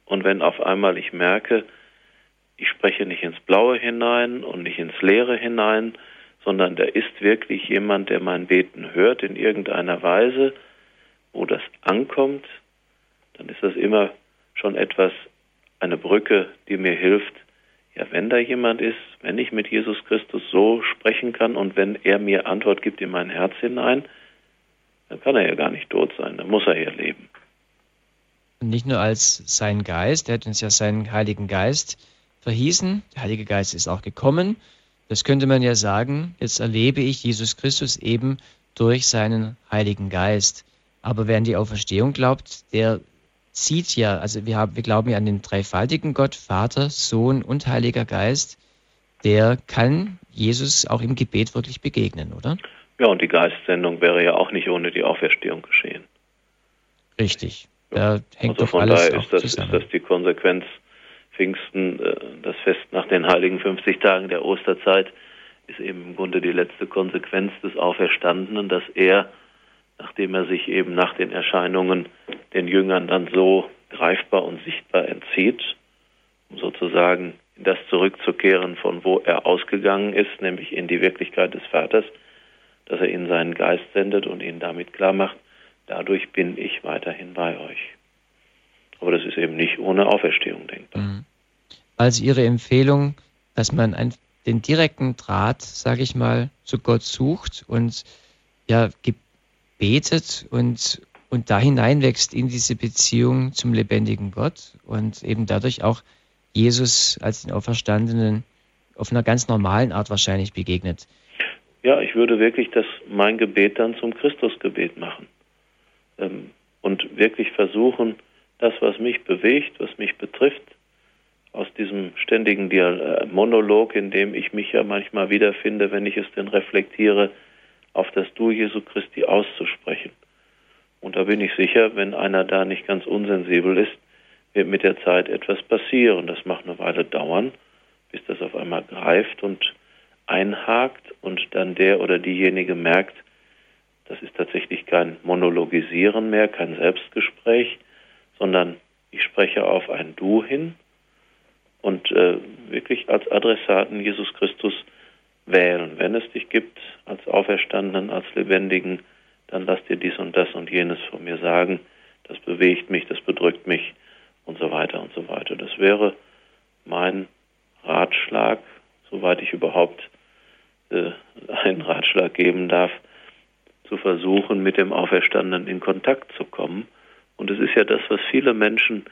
und wenn auf einmal ich merke, ich spreche nicht ins Blaue hinein und nicht ins Leere hinein, sondern da ist wirklich jemand, der mein Beten hört in irgendeiner Weise, wo das ankommt, dann ist das immer schon etwas, eine Brücke, die mir hilft, ja, wenn da jemand ist, wenn ich mit Jesus Christus so sprechen kann und wenn er mir Antwort gibt in mein Herz hinein, dann kann er ja gar nicht tot sein, dann muss er hier leben. Nicht nur als sein Geist, er hat uns ja seinen Heiligen Geist verhießen, der Heilige Geist ist auch gekommen. Das könnte man ja sagen, jetzt erlebe ich Jesus Christus eben durch seinen Heiligen Geist. Aber wer an die Auferstehung glaubt, der sieht ja, also wir, haben, wir glauben ja an den dreifaltigen Gott, Vater, Sohn und Heiliger Geist, der kann Jesus auch im Gebet wirklich begegnen, oder? Ja, und die Geistsendung wäre ja auch nicht ohne die Auferstehung geschehen. Richtig. Da hängt also doch von alles daher ist das, ist das die Konsequenz Pfingsten, äh, das Fest nach den heiligen 50 Tagen der Osterzeit, ist eben im Grunde die letzte Konsequenz des Auferstandenen, dass er nachdem er sich eben nach den Erscheinungen den Jüngern dann so greifbar und sichtbar entzieht, um sozusagen in das zurückzukehren, von wo er ausgegangen ist, nämlich in die Wirklichkeit des Vaters, dass er ihnen seinen Geist sendet und ihnen damit klar macht, dadurch bin ich weiterhin bei euch. Aber das ist eben nicht ohne Auferstehung denkbar. Mhm. Also Ihre Empfehlung, dass man einen, den direkten Draht, sage ich mal, zu Gott sucht und ja, betet und, und da hineinwächst in diese Beziehung zum lebendigen Gott und eben dadurch auch Jesus als den Auferstandenen auf einer ganz normalen Art wahrscheinlich begegnet. Ja, ich würde wirklich das mein Gebet dann zum Christusgebet machen ähm, und wirklich versuchen, das, was mich bewegt, was mich betrifft, aus diesem ständigen äh, Monolog, in dem ich mich ja manchmal wiederfinde, wenn ich es denn reflektiere, auf das Du Jesu Christi auszusprechen. Und da bin ich sicher, wenn einer da nicht ganz unsensibel ist, wird mit der Zeit etwas passieren. Das mag eine Weile dauern, bis das auf einmal greift und einhakt und dann der oder diejenige merkt, das ist tatsächlich kein Monologisieren mehr, kein Selbstgespräch, sondern ich spreche auf ein Du hin und äh, wirklich als Adressaten Jesus Christus wählen. Wenn es dich gibt als Auferstandenen, als Lebendigen, dann lass dir dies und das und jenes von mir sagen. Das bewegt mich, das bedrückt mich und so weiter und so weiter. Das wäre mein Ratschlag, soweit ich überhaupt äh, einen Ratschlag geben darf, zu versuchen, mit dem Auferstandenen in Kontakt zu kommen. Und es ist ja das, was viele Menschen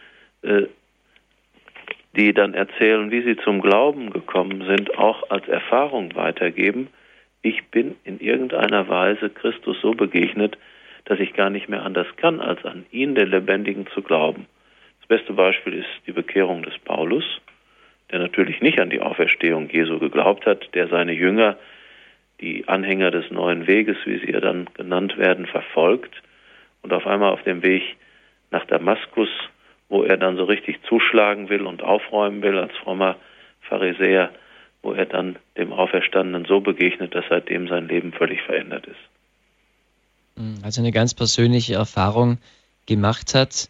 äh, die dann erzählen, wie sie zum Glauben gekommen sind, auch als Erfahrung weitergeben. Ich bin in irgendeiner Weise Christus so begegnet, dass ich gar nicht mehr anders kann, als an ihn, den Lebendigen, zu glauben. Das beste Beispiel ist die Bekehrung des Paulus, der natürlich nicht an die Auferstehung Jesu geglaubt hat, der seine Jünger, die Anhänger des neuen Weges, wie sie ja dann genannt werden, verfolgt und auf einmal auf dem Weg nach Damaskus wo er dann so richtig zuschlagen will und aufräumen will als frommer Pharisäer, wo er dann dem Auferstandenen so begegnet, dass seitdem sein Leben völlig verändert ist. Also eine ganz persönliche Erfahrung gemacht hat,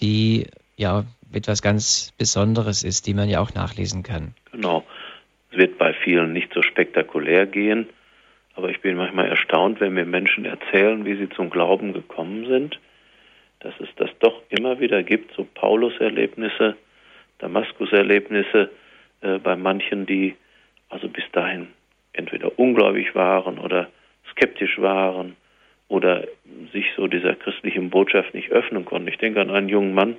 die ja etwas ganz Besonderes ist, die man ja auch nachlesen kann. Genau. Es wird bei vielen nicht so spektakulär gehen, aber ich bin manchmal erstaunt, wenn mir Menschen erzählen, wie sie zum Glauben gekommen sind dass es das doch immer wieder gibt, so Paulus-Erlebnisse, Damaskus-Erlebnisse äh, bei manchen, die also bis dahin entweder ungläubig waren oder skeptisch waren oder sich so dieser christlichen Botschaft nicht öffnen konnten. Ich denke an einen jungen Mann,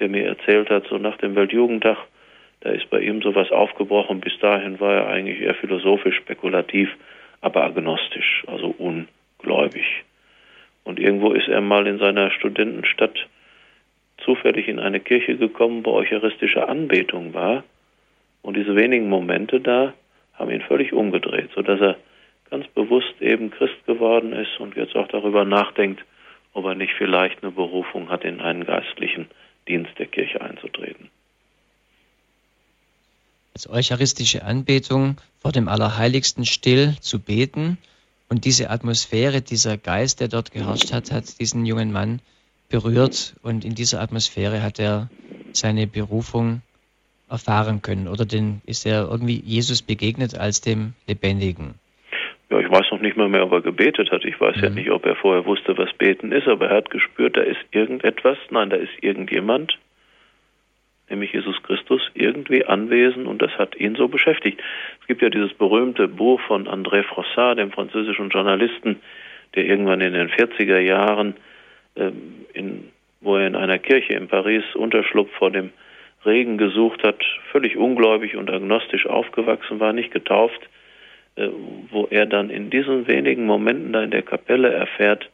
der mir erzählt hat, so nach dem Weltjugendtag, da ist bei ihm sowas aufgebrochen. Bis dahin war er eigentlich eher philosophisch, spekulativ, aber agnostisch, also ungläubig. Und irgendwo ist er mal in seiner Studentenstadt zufällig in eine Kirche gekommen, wo eucharistische Anbetung war. Und diese wenigen Momente da haben ihn völlig umgedreht, sodass er ganz bewusst eben Christ geworden ist und jetzt auch darüber nachdenkt, ob er nicht vielleicht eine Berufung hat, in einen geistlichen Dienst der Kirche einzutreten. Als eucharistische Anbetung vor dem Allerheiligsten still zu beten und diese Atmosphäre, dieser Geist, der dort geherrscht hat, hat diesen jungen Mann berührt und in dieser Atmosphäre hat er seine Berufung erfahren können oder denn ist er irgendwie Jesus begegnet als dem Lebendigen? Ja, ich weiß noch nicht mal mehr, ob er gebetet hat. Ich weiß mhm. ja nicht, ob er vorher wusste, was Beten ist, aber er hat gespürt, da ist irgendetwas, nein, da ist irgendjemand, nämlich Jesus Christus, irgendwie anwesend und das hat ihn so beschäftigt. Es gibt ja dieses berühmte Buch von André Frossard, dem französischen Journalisten, der irgendwann in den 40er Jahren, ähm, in, wo er in einer Kirche in Paris Unterschlupf vor dem Regen gesucht hat, völlig ungläubig und agnostisch aufgewachsen war, nicht getauft, wo er dann in diesen wenigen Momenten da in der Kapelle erfährt,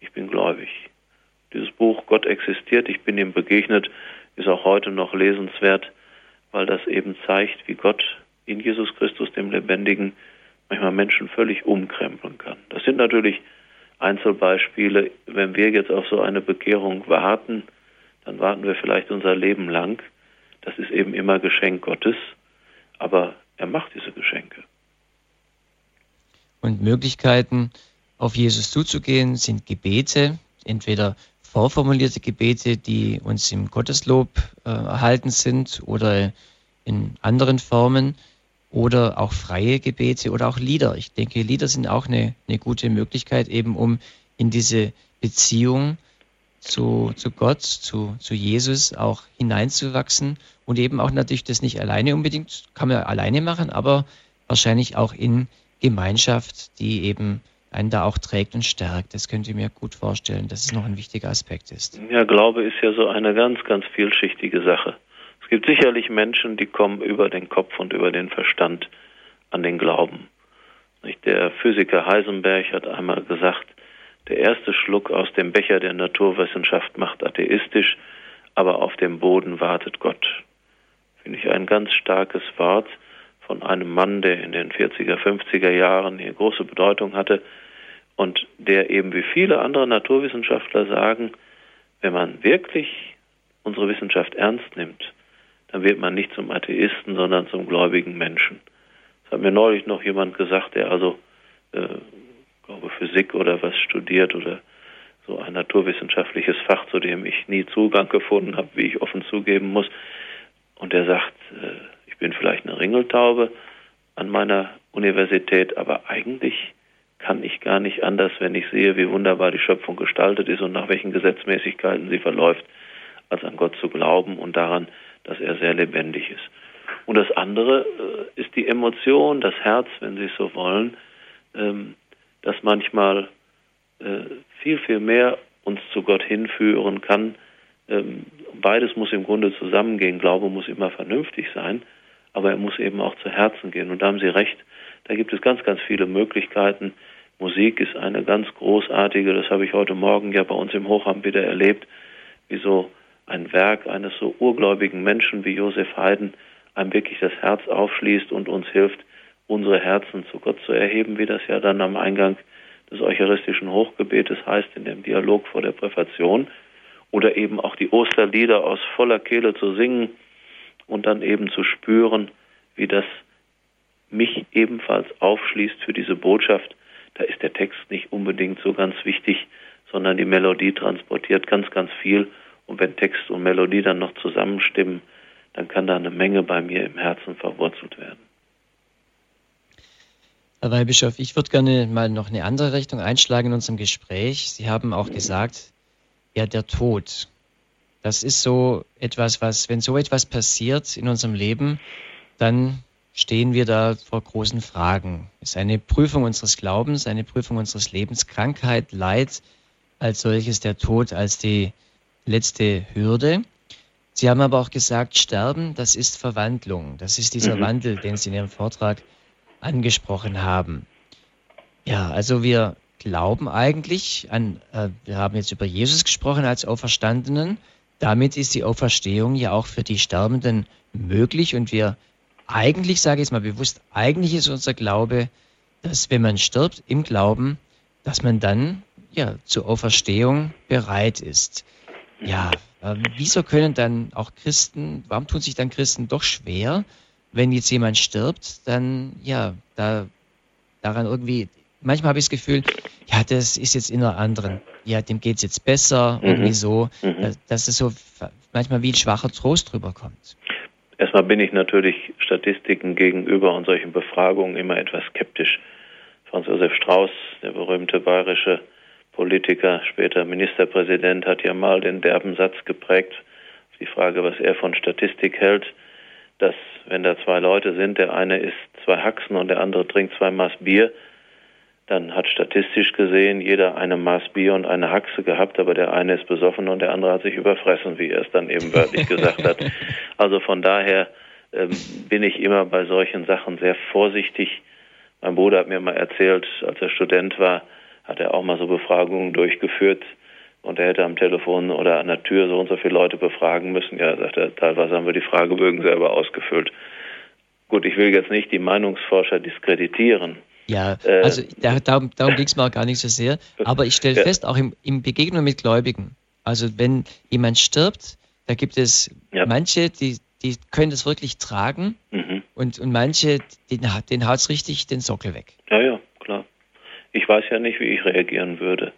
ich bin gläubig. Dieses Buch Gott existiert, ich bin ihm begegnet, ist auch heute noch lesenswert, weil das eben zeigt, wie Gott in Jesus Christus, dem Lebendigen, manchmal Menschen völlig umkrempeln kann. Das sind natürlich Einzelbeispiele. Wenn wir jetzt auf so eine Bekehrung warten, dann warten wir vielleicht unser Leben lang. Das ist eben immer Geschenk Gottes, aber er macht diese Geschenke. Und Möglichkeiten, auf Jesus zuzugehen, sind Gebete, entweder vorformulierte Gebete, die uns im Gotteslob äh, erhalten sind oder in anderen Formen oder auch freie Gebete oder auch Lieder. Ich denke, Lieder sind auch eine, eine gute Möglichkeit, eben um in diese Beziehung zu, zu Gott, zu, zu Jesus auch hineinzuwachsen und eben auch natürlich das nicht alleine unbedingt, kann man alleine machen, aber wahrscheinlich auch in Gemeinschaft, die eben einen da auch trägt und stärkt. Das könnt ihr mir gut vorstellen, dass es noch ein wichtiger Aspekt ist. Ja, Glaube ist ja so eine ganz, ganz vielschichtige Sache. Es gibt sicherlich Menschen, die kommen über den Kopf und über den Verstand an den Glauben. Der Physiker Heisenberg hat einmal gesagt, der erste Schluck aus dem Becher der Naturwissenschaft macht atheistisch, aber auf dem Boden wartet Gott. Finde ich ein ganz starkes Wort von einem Mann, der in den 40er, 50er Jahren eine große Bedeutung hatte und der eben wie viele andere Naturwissenschaftler sagen, wenn man wirklich unsere Wissenschaft ernst nimmt, dann wird man nicht zum Atheisten, sondern zum gläubigen Menschen. Das hat mir neulich noch jemand gesagt, der also, äh, glaube Physik oder was studiert oder so ein naturwissenschaftliches Fach, zu dem ich nie Zugang gefunden habe, wie ich offen zugeben muss. Und der sagt, äh, bin vielleicht eine Ringeltaube an meiner Universität, aber eigentlich kann ich gar nicht anders, wenn ich sehe, wie wunderbar die Schöpfung gestaltet ist und nach welchen Gesetzmäßigkeiten sie verläuft, als an Gott zu glauben und daran, dass er sehr lebendig ist. Und das andere äh, ist die Emotion, das Herz, wenn Sie es so wollen, ähm, das manchmal äh, viel, viel mehr uns zu Gott hinführen kann. Ähm, beides muss im Grunde zusammengehen. Glaube muss immer vernünftig sein aber er muss eben auch zu Herzen gehen. Und da haben Sie recht, da gibt es ganz, ganz viele Möglichkeiten. Musik ist eine ganz großartige, das habe ich heute Morgen ja bei uns im Hochamt wieder erlebt, wie so ein Werk eines so urgläubigen Menschen wie Josef Haydn einem wirklich das Herz aufschließt und uns hilft, unsere Herzen zu Gott zu erheben, wie das ja dann am Eingang des eucharistischen Hochgebetes heißt, in dem Dialog vor der Präfation, oder eben auch die Osterlieder aus voller Kehle zu singen, und dann eben zu spüren, wie das mich ebenfalls aufschließt für diese Botschaft. Da ist der Text nicht unbedingt so ganz wichtig, sondern die Melodie transportiert ganz, ganz viel. Und wenn Text und Melodie dann noch zusammenstimmen, dann kann da eine Menge bei mir im Herzen verwurzelt werden. Herr Weihbischof, ich würde gerne mal noch eine andere Richtung einschlagen in unserem Gespräch. Sie haben auch gesagt, ja, der Tod. Das ist so etwas, was, wenn so etwas passiert in unserem Leben, dann stehen wir da vor großen Fragen. Es ist eine Prüfung unseres Glaubens, eine Prüfung unseres Lebens, Krankheit, Leid, als solches der Tod als die letzte Hürde. Sie haben aber auch gesagt, Sterben, das ist Verwandlung. Das ist dieser mhm. Wandel, den Sie in Ihrem Vortrag angesprochen haben. Ja, also wir glauben eigentlich an, äh, wir haben jetzt über Jesus gesprochen als Auferstandenen, damit ist die Auferstehung ja auch für die Sterbenden möglich und wir eigentlich, sage ich es mal bewusst, eigentlich ist unser Glaube, dass wenn man stirbt im Glauben, dass man dann ja zur Auferstehung bereit ist. Ja, äh, wieso können dann auch Christen, warum tun sich dann Christen doch schwer, wenn jetzt jemand stirbt, dann ja, da daran irgendwie, manchmal habe ich das Gefühl, ja, das ist jetzt in einer anderen, ja, dem geht es jetzt besser, mhm. irgendwie so, mhm. dass es so manchmal wie ein schwacher Trost drüber kommt. Erstmal bin ich natürlich Statistiken gegenüber und solchen Befragungen immer etwas skeptisch. Franz Josef Strauß, der berühmte bayerische Politiker, später Ministerpräsident, hat ja mal den derben Satz geprägt, die Frage, was er von Statistik hält, dass wenn da zwei Leute sind, der eine isst zwei Haxen und der andere trinkt zwei Maß Bier, dann hat statistisch gesehen jeder eine Maß Bier und eine Haxe gehabt, aber der eine ist besoffen und der andere hat sich überfressen, wie er es dann eben wörtlich gesagt hat. Also von daher ähm, bin ich immer bei solchen Sachen sehr vorsichtig. Mein Bruder hat mir mal erzählt, als er Student war, hat er auch mal so Befragungen durchgeführt und er hätte am Telefon oder an der Tür so und so viele Leute befragen müssen. Ja, sagt er, teilweise haben wir die Fragebögen selber ausgefüllt. Gut, ich will jetzt nicht die Meinungsforscher diskreditieren. Ja, äh, also da, darum, darum ging es mir auch gar nicht so sehr. Aber ich stelle ja. fest, auch im, im Begegnung mit Gläubigen, also wenn jemand stirbt, da gibt es ja. manche, die, die können das wirklich tragen mhm. und, und manche, denen, denen haut es richtig den Sockel weg. Ja, ja, klar. Ich weiß ja nicht, wie ich reagieren würde,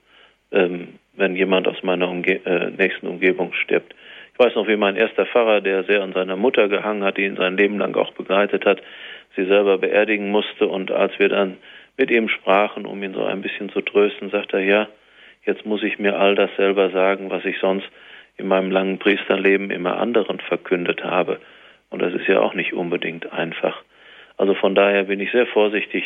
ähm, wenn jemand aus meiner Umge äh, nächsten Umgebung stirbt. Ich weiß noch, wie mein erster Pfarrer, der sehr an seiner Mutter gehangen hat, die ihn sein Leben lang auch begleitet hat, sie selber beerdigen musste. Und als wir dann mit ihm sprachen, um ihn so ein bisschen zu trösten, sagte er, ja, jetzt muss ich mir all das selber sagen, was ich sonst in meinem langen Priesterleben immer anderen verkündet habe. Und das ist ja auch nicht unbedingt einfach. Also von daher bin ich sehr vorsichtig,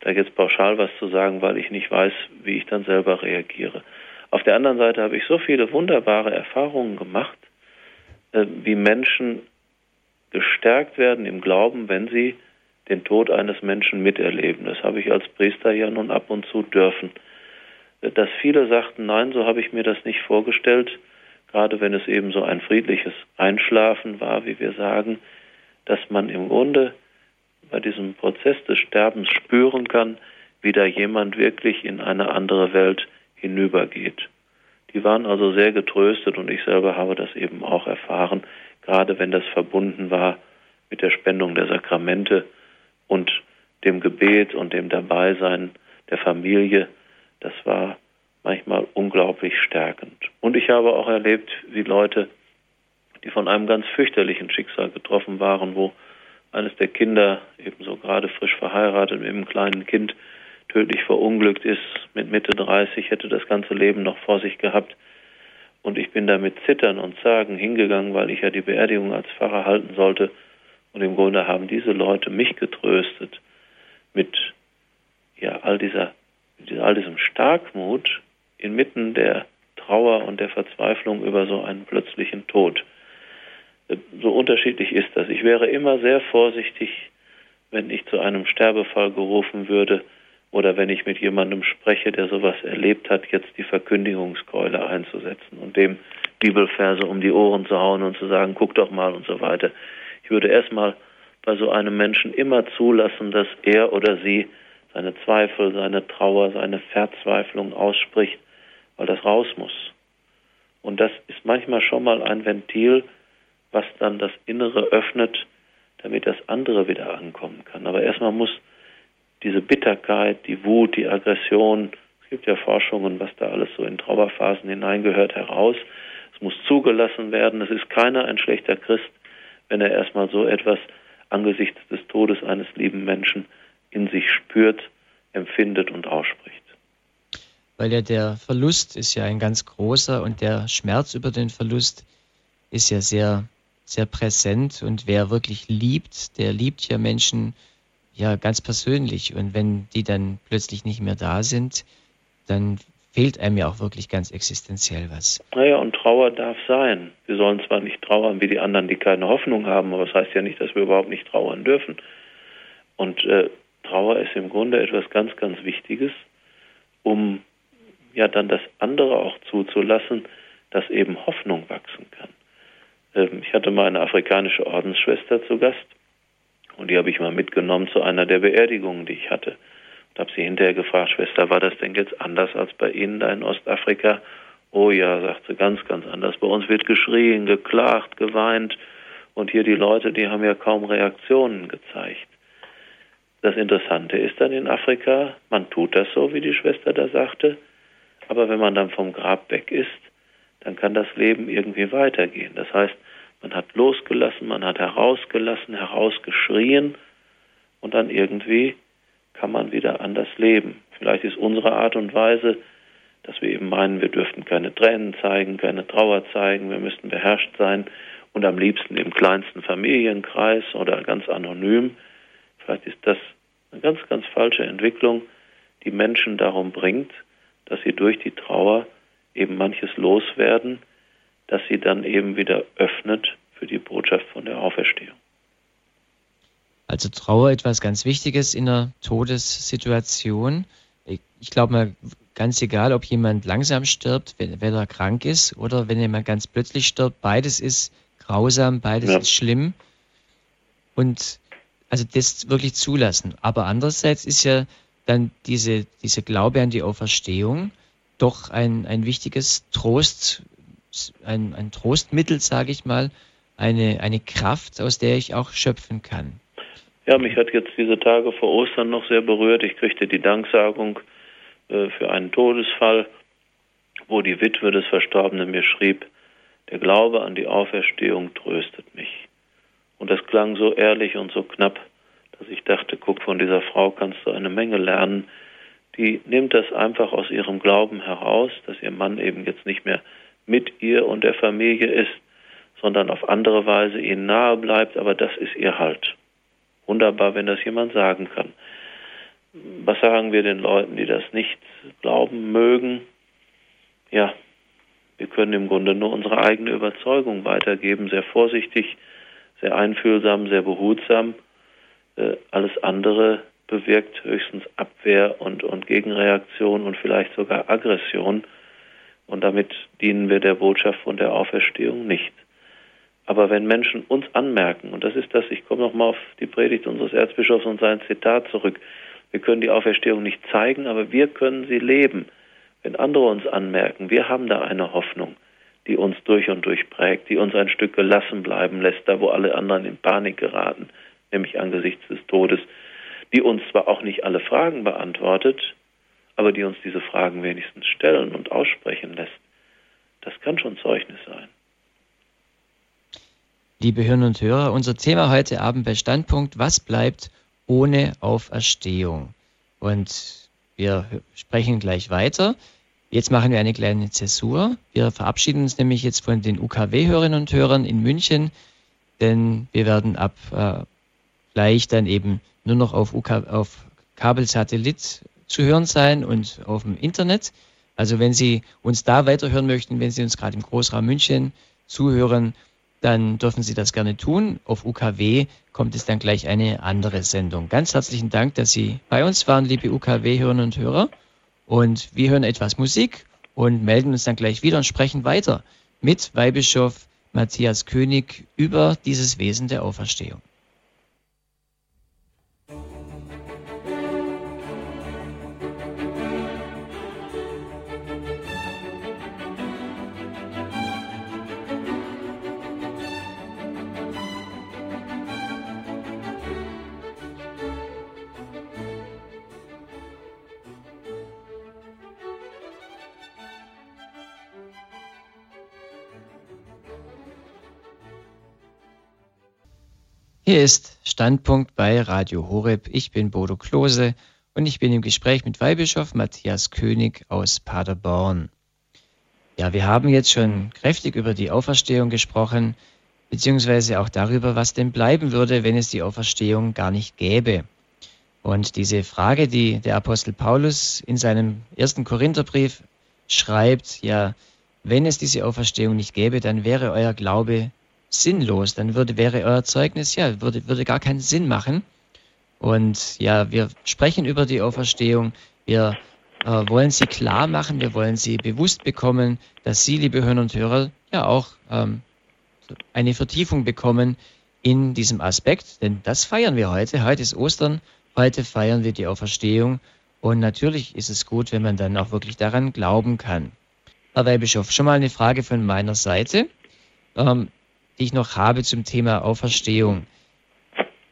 da jetzt pauschal was zu sagen, weil ich nicht weiß, wie ich dann selber reagiere. Auf der anderen Seite habe ich so viele wunderbare Erfahrungen gemacht, äh, wie Menschen gestärkt werden im Glauben, wenn sie den Tod eines Menschen miterleben. Das habe ich als Priester ja nun ab und zu dürfen. Dass viele sagten, nein, so habe ich mir das nicht vorgestellt, gerade wenn es eben so ein friedliches Einschlafen war, wie wir sagen, dass man im Grunde bei diesem Prozess des Sterbens spüren kann, wie da jemand wirklich in eine andere Welt hinübergeht. Die waren also sehr getröstet und ich selber habe das eben auch erfahren, gerade wenn das verbunden war mit der Spendung der Sakramente und dem Gebet und dem Dabeisein der Familie. Das war manchmal unglaublich stärkend. Und ich habe auch erlebt, wie Leute, die von einem ganz fürchterlichen Schicksal getroffen waren, wo eines der Kinder, ebenso gerade frisch verheiratet mit einem kleinen Kind, tödlich verunglückt ist, mit Mitte 30, hätte das ganze Leben noch vor sich gehabt. Und ich bin da mit Zittern und Zagen hingegangen, weil ich ja die Beerdigung als Pfarrer halten sollte. Und im Grunde haben diese Leute mich getröstet mit ja, all, dieser, all diesem Starkmut inmitten der Trauer und der Verzweiflung über so einen plötzlichen Tod so unterschiedlich ist das. Ich wäre immer sehr vorsichtig, wenn ich zu einem Sterbefall gerufen würde oder wenn ich mit jemandem spreche, der sowas erlebt hat, jetzt die Verkündigungskeule einzusetzen und dem Bibelverse um die Ohren zu hauen und zu sagen, guck doch mal und so weiter. Ich würde erstmal bei so einem Menschen immer zulassen, dass er oder sie seine Zweifel, seine Trauer, seine Verzweiflung ausspricht, weil das raus muss. Und das ist manchmal schon mal ein Ventil, was dann das Innere öffnet, damit das andere wieder ankommen kann. Aber erstmal muss diese Bitterkeit, die Wut, die Aggression, es gibt ja Forschungen, was da alles so in Trauerphasen hineingehört, heraus. Es muss zugelassen werden. Es ist keiner ein schlechter Christ, wenn er erstmal so etwas angesichts des Todes eines lieben Menschen in sich spürt, empfindet und ausspricht. Weil ja der Verlust ist ja ein ganz großer und der Schmerz über den Verlust ist ja sehr sehr präsent und wer wirklich liebt, der liebt ja Menschen ja ganz persönlich und wenn die dann plötzlich nicht mehr da sind, dann fehlt einem ja auch wirklich ganz existenziell was. Naja, und Trauer darf sein. Wir sollen zwar nicht trauern wie die anderen, die keine Hoffnung haben, aber das heißt ja nicht, dass wir überhaupt nicht trauern dürfen. Und äh, Trauer ist im Grunde etwas ganz, ganz Wichtiges, um ja dann das andere auch zuzulassen, dass eben Hoffnung wachsen kann. Ähm, ich hatte mal eine afrikanische Ordensschwester zu Gast und die habe ich mal mitgenommen zu einer der Beerdigungen, die ich hatte. Sie hinterher gefragt, Schwester, war das denn jetzt anders als bei Ihnen da in Ostafrika? Oh ja, sagt sie, ganz, ganz anders. Bei uns wird geschrien, geklagt, geweint. Und hier die Leute, die haben ja kaum Reaktionen gezeigt. Das Interessante ist dann in Afrika, man tut das so, wie die Schwester da sagte, aber wenn man dann vom Grab weg ist, dann kann das Leben irgendwie weitergehen. Das heißt, man hat losgelassen, man hat herausgelassen, herausgeschrien und dann irgendwie kann man wieder anders leben. Vielleicht ist unsere Art und Weise, dass wir eben meinen, wir dürften keine Tränen zeigen, keine Trauer zeigen, wir müssten beherrscht sein und am liebsten im kleinsten Familienkreis oder ganz anonym. Vielleicht ist das eine ganz, ganz falsche Entwicklung, die Menschen darum bringt, dass sie durch die Trauer eben manches loswerden, das sie dann eben wieder öffnet für die Botschaft von der Auferstehung. Also Trauer etwas ganz Wichtiges in einer Todessituation. Ich glaube mal, ganz egal, ob jemand langsam stirbt, wenn, wenn, er krank ist oder wenn jemand ganz plötzlich stirbt, beides ist grausam, beides ja. ist schlimm. Und also das wirklich zulassen. Aber andererseits ist ja dann diese, diese Glaube an die Auferstehung doch ein, ein wichtiges Trost, ein, ein Trostmittel, sage ich mal, eine, eine Kraft, aus der ich auch schöpfen kann. Ja, mich hat jetzt diese Tage vor Ostern noch sehr berührt. Ich kriegte die Danksagung äh, für einen Todesfall, wo die Witwe des Verstorbenen mir schrieb, der Glaube an die Auferstehung tröstet mich. Und das klang so ehrlich und so knapp, dass ich dachte, guck, von dieser Frau kannst du eine Menge lernen. Die nimmt das einfach aus ihrem Glauben heraus, dass ihr Mann eben jetzt nicht mehr mit ihr und der Familie ist, sondern auf andere Weise ihnen nahe bleibt, aber das ist ihr Halt. Wunderbar, wenn das jemand sagen kann. Was sagen wir den Leuten, die das nicht glauben mögen? Ja, wir können im Grunde nur unsere eigene Überzeugung weitergeben, sehr vorsichtig, sehr einfühlsam, sehr behutsam. Äh, alles andere bewirkt höchstens Abwehr und, und Gegenreaktion und vielleicht sogar Aggression. Und damit dienen wir der Botschaft von der Auferstehung nicht. Aber wenn Menschen uns anmerken, und das ist das, ich komme nochmal auf die Predigt unseres Erzbischofs und sein Zitat zurück, wir können die Auferstehung nicht zeigen, aber wir können sie leben. Wenn andere uns anmerken, wir haben da eine Hoffnung, die uns durch und durch prägt, die uns ein Stück gelassen bleiben lässt, da wo alle anderen in Panik geraten, nämlich angesichts des Todes, die uns zwar auch nicht alle Fragen beantwortet, aber die uns diese Fragen wenigstens stellen und aussprechen lässt. Das kann schon Zeugnis sein. Liebe Hörerinnen und Hörer, unser Thema heute Abend bei Standpunkt, was bleibt ohne Auferstehung? Und wir sprechen gleich weiter. Jetzt machen wir eine kleine Zäsur. Wir verabschieden uns nämlich jetzt von den UKW-Hörerinnen und Hörern in München, denn wir werden ab äh, gleich dann eben nur noch auf, UK, auf Kabelsatellit zu hören sein und auf dem Internet. Also wenn Sie uns da weiterhören möchten, wenn Sie uns gerade im Großraum München zuhören, dann dürfen Sie das gerne tun. Auf UKW kommt es dann gleich eine andere Sendung. Ganz herzlichen Dank, dass Sie bei uns waren, liebe UKW-Hörerinnen und Hörer. Und wir hören etwas Musik und melden uns dann gleich wieder und sprechen weiter mit Weihbischof Matthias König über dieses Wesen der Auferstehung. Hier ist Standpunkt bei Radio Horeb. Ich bin Bodo Klose und ich bin im Gespräch mit Weihbischof Matthias König aus Paderborn. Ja, wir haben jetzt schon kräftig über die Auferstehung gesprochen, beziehungsweise auch darüber, was denn bleiben würde, wenn es die Auferstehung gar nicht gäbe. Und diese Frage, die der Apostel Paulus in seinem ersten Korintherbrief schreibt, ja, wenn es diese Auferstehung nicht gäbe, dann wäre euer Glaube sinnlos. Dann würde, wäre euer Zeugnis, ja, würde, würde gar keinen Sinn machen. Und ja, wir sprechen über die Auferstehung. Wir äh, wollen sie klar machen. Wir wollen sie bewusst bekommen, dass Sie, liebe Hörer und Hörer, ja auch ähm, eine Vertiefung bekommen in diesem Aspekt. Denn das feiern wir heute. Heute ist Ostern. Heute feiern wir die Auferstehung. Und natürlich ist es gut, wenn man dann auch wirklich daran glauben kann. Herr Weihbischof, schon mal eine Frage von meiner Seite, ähm, die ich noch habe zum Thema Auferstehung.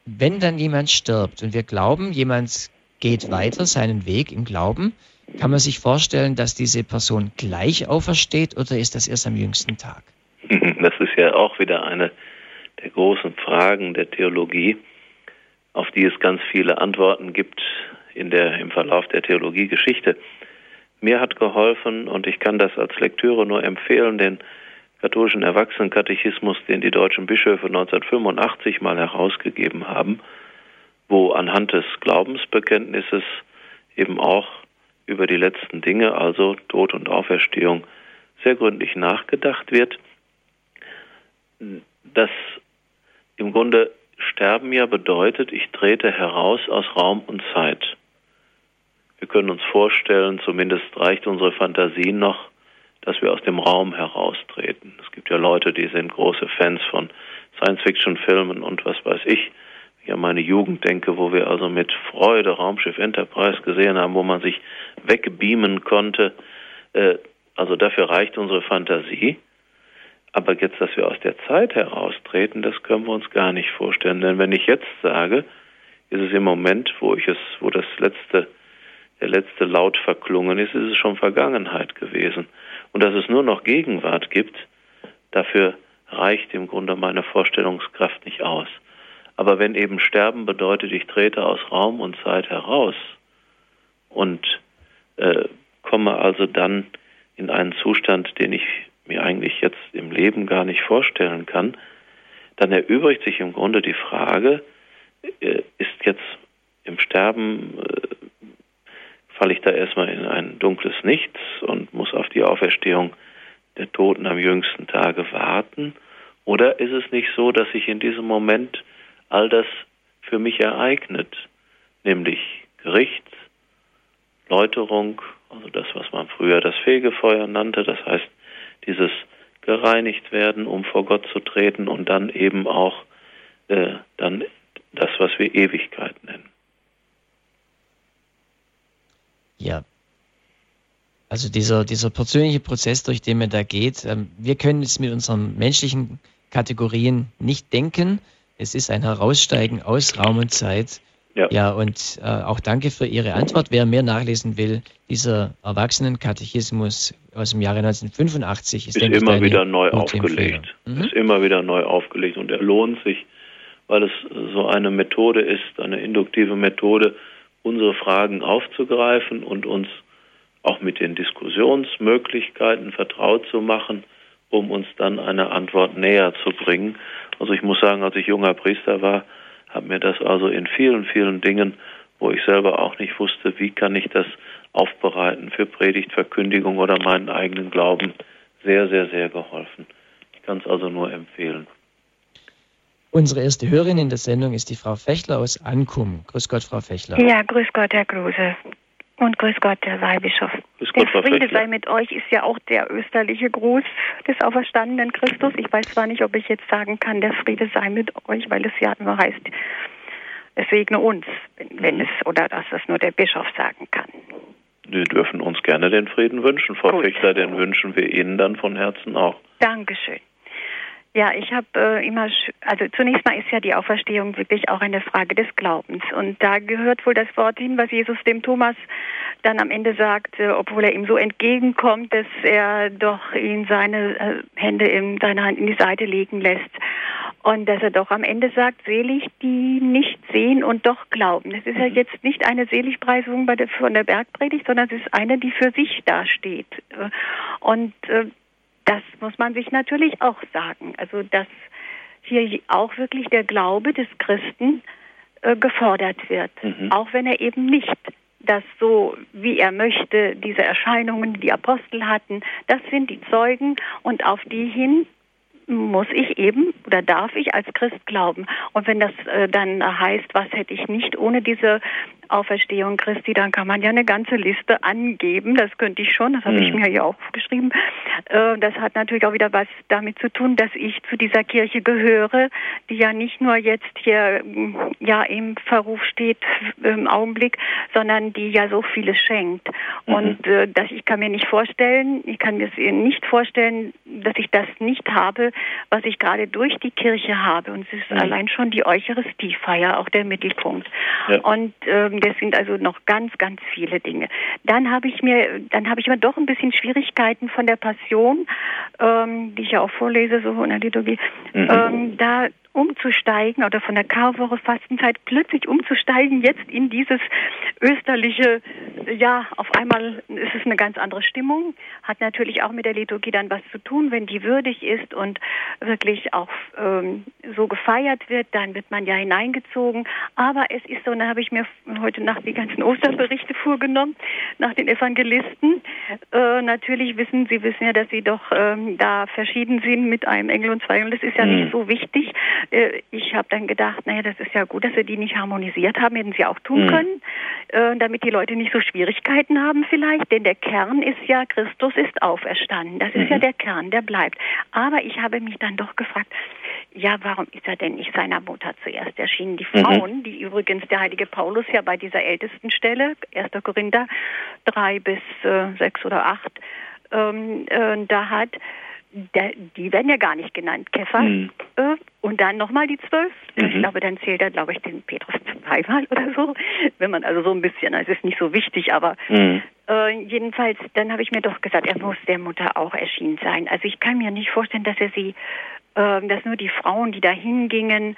Wenn dann jemand stirbt und wir glauben, jemand geht weiter seinen Weg im Glauben, kann man sich vorstellen, dass diese Person gleich aufersteht oder ist das erst am jüngsten Tag? Das ist ja auch wieder eine der großen Fragen der Theologie, auf die es ganz viele Antworten gibt in der, im Verlauf der Theologiegeschichte. Mir hat geholfen, und ich kann das als Lektüre nur empfehlen, den katholischen Erwachsenenkatechismus, den die deutschen Bischöfe 1985 mal herausgegeben haben, wo anhand des Glaubensbekenntnisses eben auch über die letzten Dinge, also Tod und Auferstehung, sehr gründlich nachgedacht wird. Das im Grunde Sterben ja bedeutet, ich trete heraus aus Raum und Zeit. Wir können uns vorstellen, zumindest reicht unsere Fantasie noch, dass wir aus dem Raum heraustreten. Es gibt ja Leute, die sind große Fans von Science-Fiction-Filmen und was weiß ich. Ich an meine Jugend denke, wo wir also mit Freude Raumschiff Enterprise gesehen haben, wo man sich wegbeamen konnte. Äh, also dafür reicht unsere Fantasie. Aber jetzt, dass wir aus der Zeit heraustreten, das können wir uns gar nicht vorstellen. Denn wenn ich jetzt sage, ist es im Moment, wo ich es, wo das letzte, der letzte Laut verklungen ist, ist es schon Vergangenheit gewesen. Und dass es nur noch Gegenwart gibt, dafür reicht im Grunde meine Vorstellungskraft nicht aus. Aber wenn eben Sterben bedeutet, ich trete aus Raum und Zeit heraus und äh, komme also dann in einen Zustand, den ich mir eigentlich jetzt im Leben gar nicht vorstellen kann, dann erübrigt sich im Grunde die Frage, äh, ist jetzt im Sterben, äh, falle ich da erstmal in ein dunkles Nichts und muss auf die Auferstehung der Toten am jüngsten Tage warten? Oder ist es nicht so, dass sich in diesem Moment all das für mich ereignet, nämlich Gericht, Läuterung, also das, was man früher das Fegefeuer nannte, das heißt dieses gereinigt werden, um vor Gott zu treten und dann eben auch äh, dann das, was wir Ewigkeit nennen. Ja. Also dieser, dieser persönliche Prozess, durch den man da geht, ähm, wir können es mit unseren menschlichen Kategorien nicht denken. Es ist ein Heraussteigen aus Raum und Zeit. Ja, ja und äh, auch danke für Ihre Antwort. Wer mehr nachlesen will, dieser Erwachsenenkatechismus aus dem Jahre 1985 ist, ist immer wieder neu aufgelegt. Mhm. Ist immer wieder neu aufgelegt und er lohnt sich, weil es so eine Methode ist, eine induktive Methode, unsere Fragen aufzugreifen und uns auch mit den Diskussionsmöglichkeiten vertraut zu machen, um uns dann eine Antwort näher zu bringen. Also ich muss sagen, als ich junger Priester war, habe mir das also in vielen, vielen Dingen, wo ich selber auch nicht wusste, wie kann ich das aufbereiten für Predigtverkündigung oder meinen eigenen Glauben, sehr, sehr, sehr geholfen. Ich kann es also nur empfehlen. Unsere erste Hörerin in der Sendung ist die Frau Fechler aus Ankum. Grüß Gott, Frau Fechler. Ja, grüß Gott, Herr Kruse. Und grüß Gott, Herr Weihbischof. Grüß Gott, der Friede sei mit euch ist ja auch der österliche Gruß des auferstandenen Christus. Ich weiß zwar nicht, ob ich jetzt sagen kann, der Friede sei mit euch, weil es ja immer heißt, es segne uns, wenn es oder dass das nur der Bischof sagen kann. Wir dürfen uns gerne den Frieden wünschen, Frau Gut. Fichtler, den wünschen wir Ihnen dann von Herzen auch. Dankeschön. Ja, ich habe äh, immer, also zunächst mal ist ja die Auferstehung wirklich auch eine Frage des Glaubens. Und da gehört wohl das Wort hin, was Jesus dem Thomas dann am Ende sagt, äh, obwohl er ihm so entgegenkommt, dass er doch ihn seine äh, Hände in seine Hand in die Seite legen lässt. Und dass er doch am Ende sagt, selig, die nicht sehen und doch glauben. Das ist ja mhm. jetzt nicht eine Seligpreisung der, von der Bergpredigt, sondern es ist eine, die für sich dasteht. Und äh, das muss man sich natürlich auch sagen. Also dass hier auch wirklich der Glaube des Christen äh, gefordert wird, mhm. auch wenn er eben nicht das so, wie er möchte, diese Erscheinungen, die die Apostel hatten, das sind die Zeugen und auf die hin muss ich eben oder darf ich als Christ glauben. Und wenn das äh, dann heißt, was hätte ich nicht ohne diese Auferstehung Christi, dann kann man ja eine ganze Liste angeben. Das könnte ich schon, das habe ich Mhm. mir hier auch geschrieben. Äh, Das hat natürlich auch wieder was damit zu tun, dass ich zu dieser Kirche gehöre, die ja nicht nur jetzt hier mm, ja im Verruf steht im Augenblick, sondern die ja so vieles schenkt. Mhm. Und äh, dass ich kann mir nicht vorstellen, ich kann mir es nicht vorstellen, dass ich das nicht habe, was ich gerade durch die Kirche habe. Und es ist Mhm. allein schon die Eucharistiefeier auch der Mittelpunkt. Ja. Und ähm, das sind also noch ganz, ganz viele Dinge. Dann habe ich mir, dann habe ich mir doch ein bisschen Schwierigkeiten von der Passion, ähm, die ich ja auch vorlese, so in der Liturgie, Mhm. ähm, da umzusteigen oder von der Karwoche Fastenzeit plötzlich umzusteigen jetzt in dieses österliche, ja, auf einmal ist es eine ganz andere Stimmung, hat natürlich auch mit der Liturgie dann was zu tun, wenn die würdig ist und wirklich auch ähm, so gefeiert wird, dann wird man ja hineingezogen. Aber es ist so, und da habe ich mir heute Nacht die ganzen Osterberichte vorgenommen, nach den Evangelisten. Äh, natürlich wissen Sie wissen ja, dass sie doch ähm, da verschieden sind mit einem Engel und zwei Engeln. Das ist ja Mhm. nicht so wichtig. Äh, ich habe dann gedacht, naja, das ist ja gut, dass sie die nicht harmonisiert haben, hätten sie auch tun Mhm. können, äh, damit die Leute nicht so Schwierigkeiten haben vielleicht. Denn der Kern ist ja, Christus ist auferstanden. Das ist Mhm. ja der Kern, der bleibt. Aber ich habe mich dann doch gefragt, ja, warum ist er denn nicht seiner Mutter zuerst erschienen? Die Mhm. Frauen, die übrigens der heilige Paulus ja bei dieser ältesten Stelle, 1. Korinther 3 bis äh, 6 oder 8, ähm, äh, da hat, der, die werden ja gar nicht genannt, Kephas. Mhm. Äh, und dann nochmal die zwölf. Mhm. Ich glaube, dann zählt er, glaube ich, den Petrus zweimal oder so. Wenn man also so ein bisschen, also es ist nicht so wichtig, aber Mhm. äh, jedenfalls, dann habe ich mir doch gesagt, er muss der Mutter auch erschienen sein. Also ich kann mir nicht vorstellen, dass er sie, äh, dass nur die Frauen, die da hingingen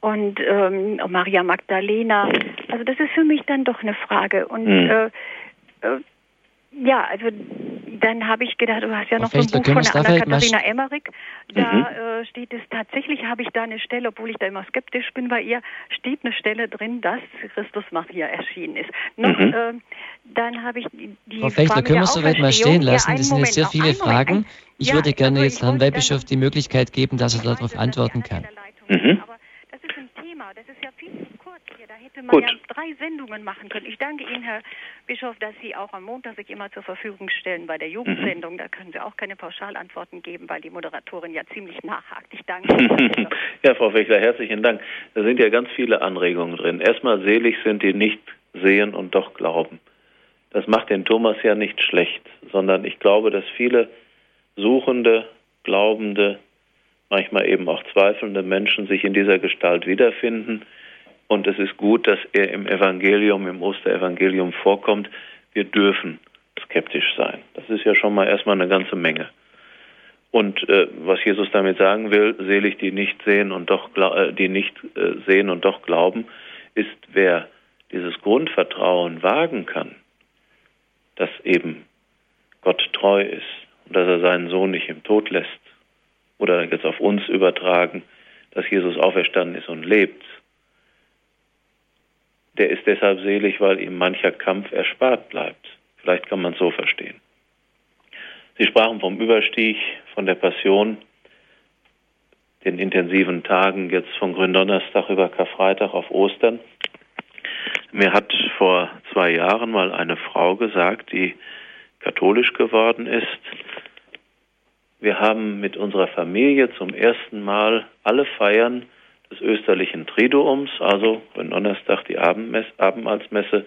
und ähm, Maria Magdalena, also das ist für mich dann doch eine Frage. Und Mhm. äh, äh, ja, also dann habe ich gedacht, du hast ja noch so ein Buch von Anna-Katharina Emmerich. Da Mhm. äh, steht es tatsächlich, habe ich da eine Stelle, obwohl ich da immer skeptisch bin bei ihr, steht eine Stelle drin, dass Christus Maria erschienen ist. Noch, Mhm. äh, dann habe ich die, die Frau Fechtler, Frage können wir es soweit mal stehen Ja, lassen? einen Das sind jetzt sehr viele Moment, Fragen. ein- Ich ja, würde gerne also jetzt Herrn Weihbischof die Möglichkeit geben, dass er darauf antworten kann. Mhm. ist, Aber das ist ein Thema, das ist ja viel zu kurz hier. Da hätte man Gut. ja drei Sendungen machen können. Ich danke Ihnen, Herr Bischof, dass Sie auch am Montag sich immer zur Verfügung stellen bei der Jugendsendung. Da können Sie auch keine Pauschalantworten geben, weil die Moderatorin ja ziemlich nachhakt. Ich danke Ihnen. ja, Frau Fechler, herzlichen Dank. Da sind ja ganz viele Anregungen drin. Erstmal selig sind die nicht sehen und doch glauben. Das macht den Thomas ja nicht schlecht, sondern ich glaube, dass viele suchende, glaubende, manchmal eben auch zweifelnde Menschen sich in dieser Gestalt wiederfinden. Und es ist gut, dass er im Evangelium, im Osterevangelium vorkommt. Wir dürfen skeptisch sein. Das ist ja schon mal erstmal eine ganze Menge. Und äh, was Jesus damit sagen will, selig die nicht sehen und doch äh, die nicht äh, sehen und doch glauben, ist wer dieses Grundvertrauen wagen kann, dass eben Gott treu ist und dass er seinen Sohn nicht im Tod lässt oder jetzt auf uns übertragen, dass Jesus auferstanden ist und lebt. Der ist deshalb selig, weil ihm mancher Kampf erspart bleibt. Vielleicht kann man es so verstehen. Sie sprachen vom Überstieg, von der Passion, den intensiven Tagen jetzt von Gründonnerstag über Karfreitag auf Ostern. Mir hat vor zwei Jahren mal eine Frau gesagt, die katholisch geworden ist, wir haben mit unserer Familie zum ersten Mal alle Feiern des österlichen Triduums, also Gründonnerstag die Abendmesse, Abendmahlsmesse,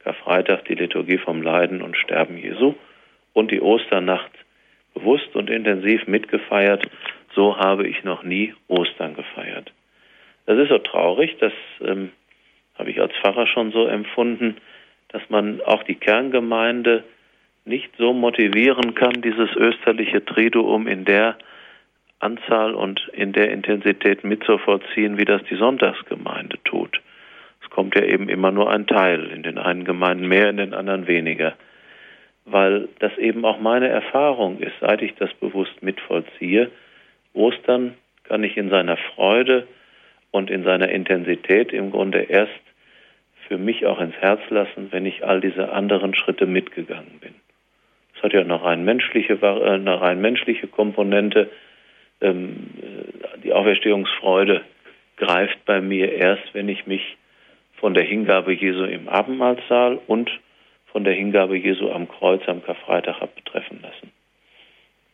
Karfreitag die Liturgie vom Leiden und Sterben Jesu und die Osternacht bewusst und intensiv mitgefeiert. So habe ich noch nie Ostern gefeiert. Das ist so traurig, das ähm, habe ich als Pfarrer schon so empfunden, dass man auch die Kerngemeinde nicht so motivieren kann, dieses österliche Triduum in der Anzahl und in der Intensität mitzuvollziehen, wie das die Sonntagsgemeinde tut. Es kommt ja eben immer nur ein Teil, in den einen Gemeinden mehr, in den anderen weniger. Weil das eben auch meine Erfahrung ist, seit ich das bewusst mitvollziehe. Ostern kann ich in seiner Freude und in seiner Intensität im Grunde erst für mich auch ins Herz lassen, wenn ich all diese anderen Schritte mitgegangen bin. Es hat ja eine rein menschliche, eine rein menschliche Komponente. Die Auferstehungsfreude greift bei mir erst, wenn ich mich von der Hingabe Jesu im Abendmahlsaal und von der Hingabe Jesu am Kreuz am Karfreitag hat betreffen lassen.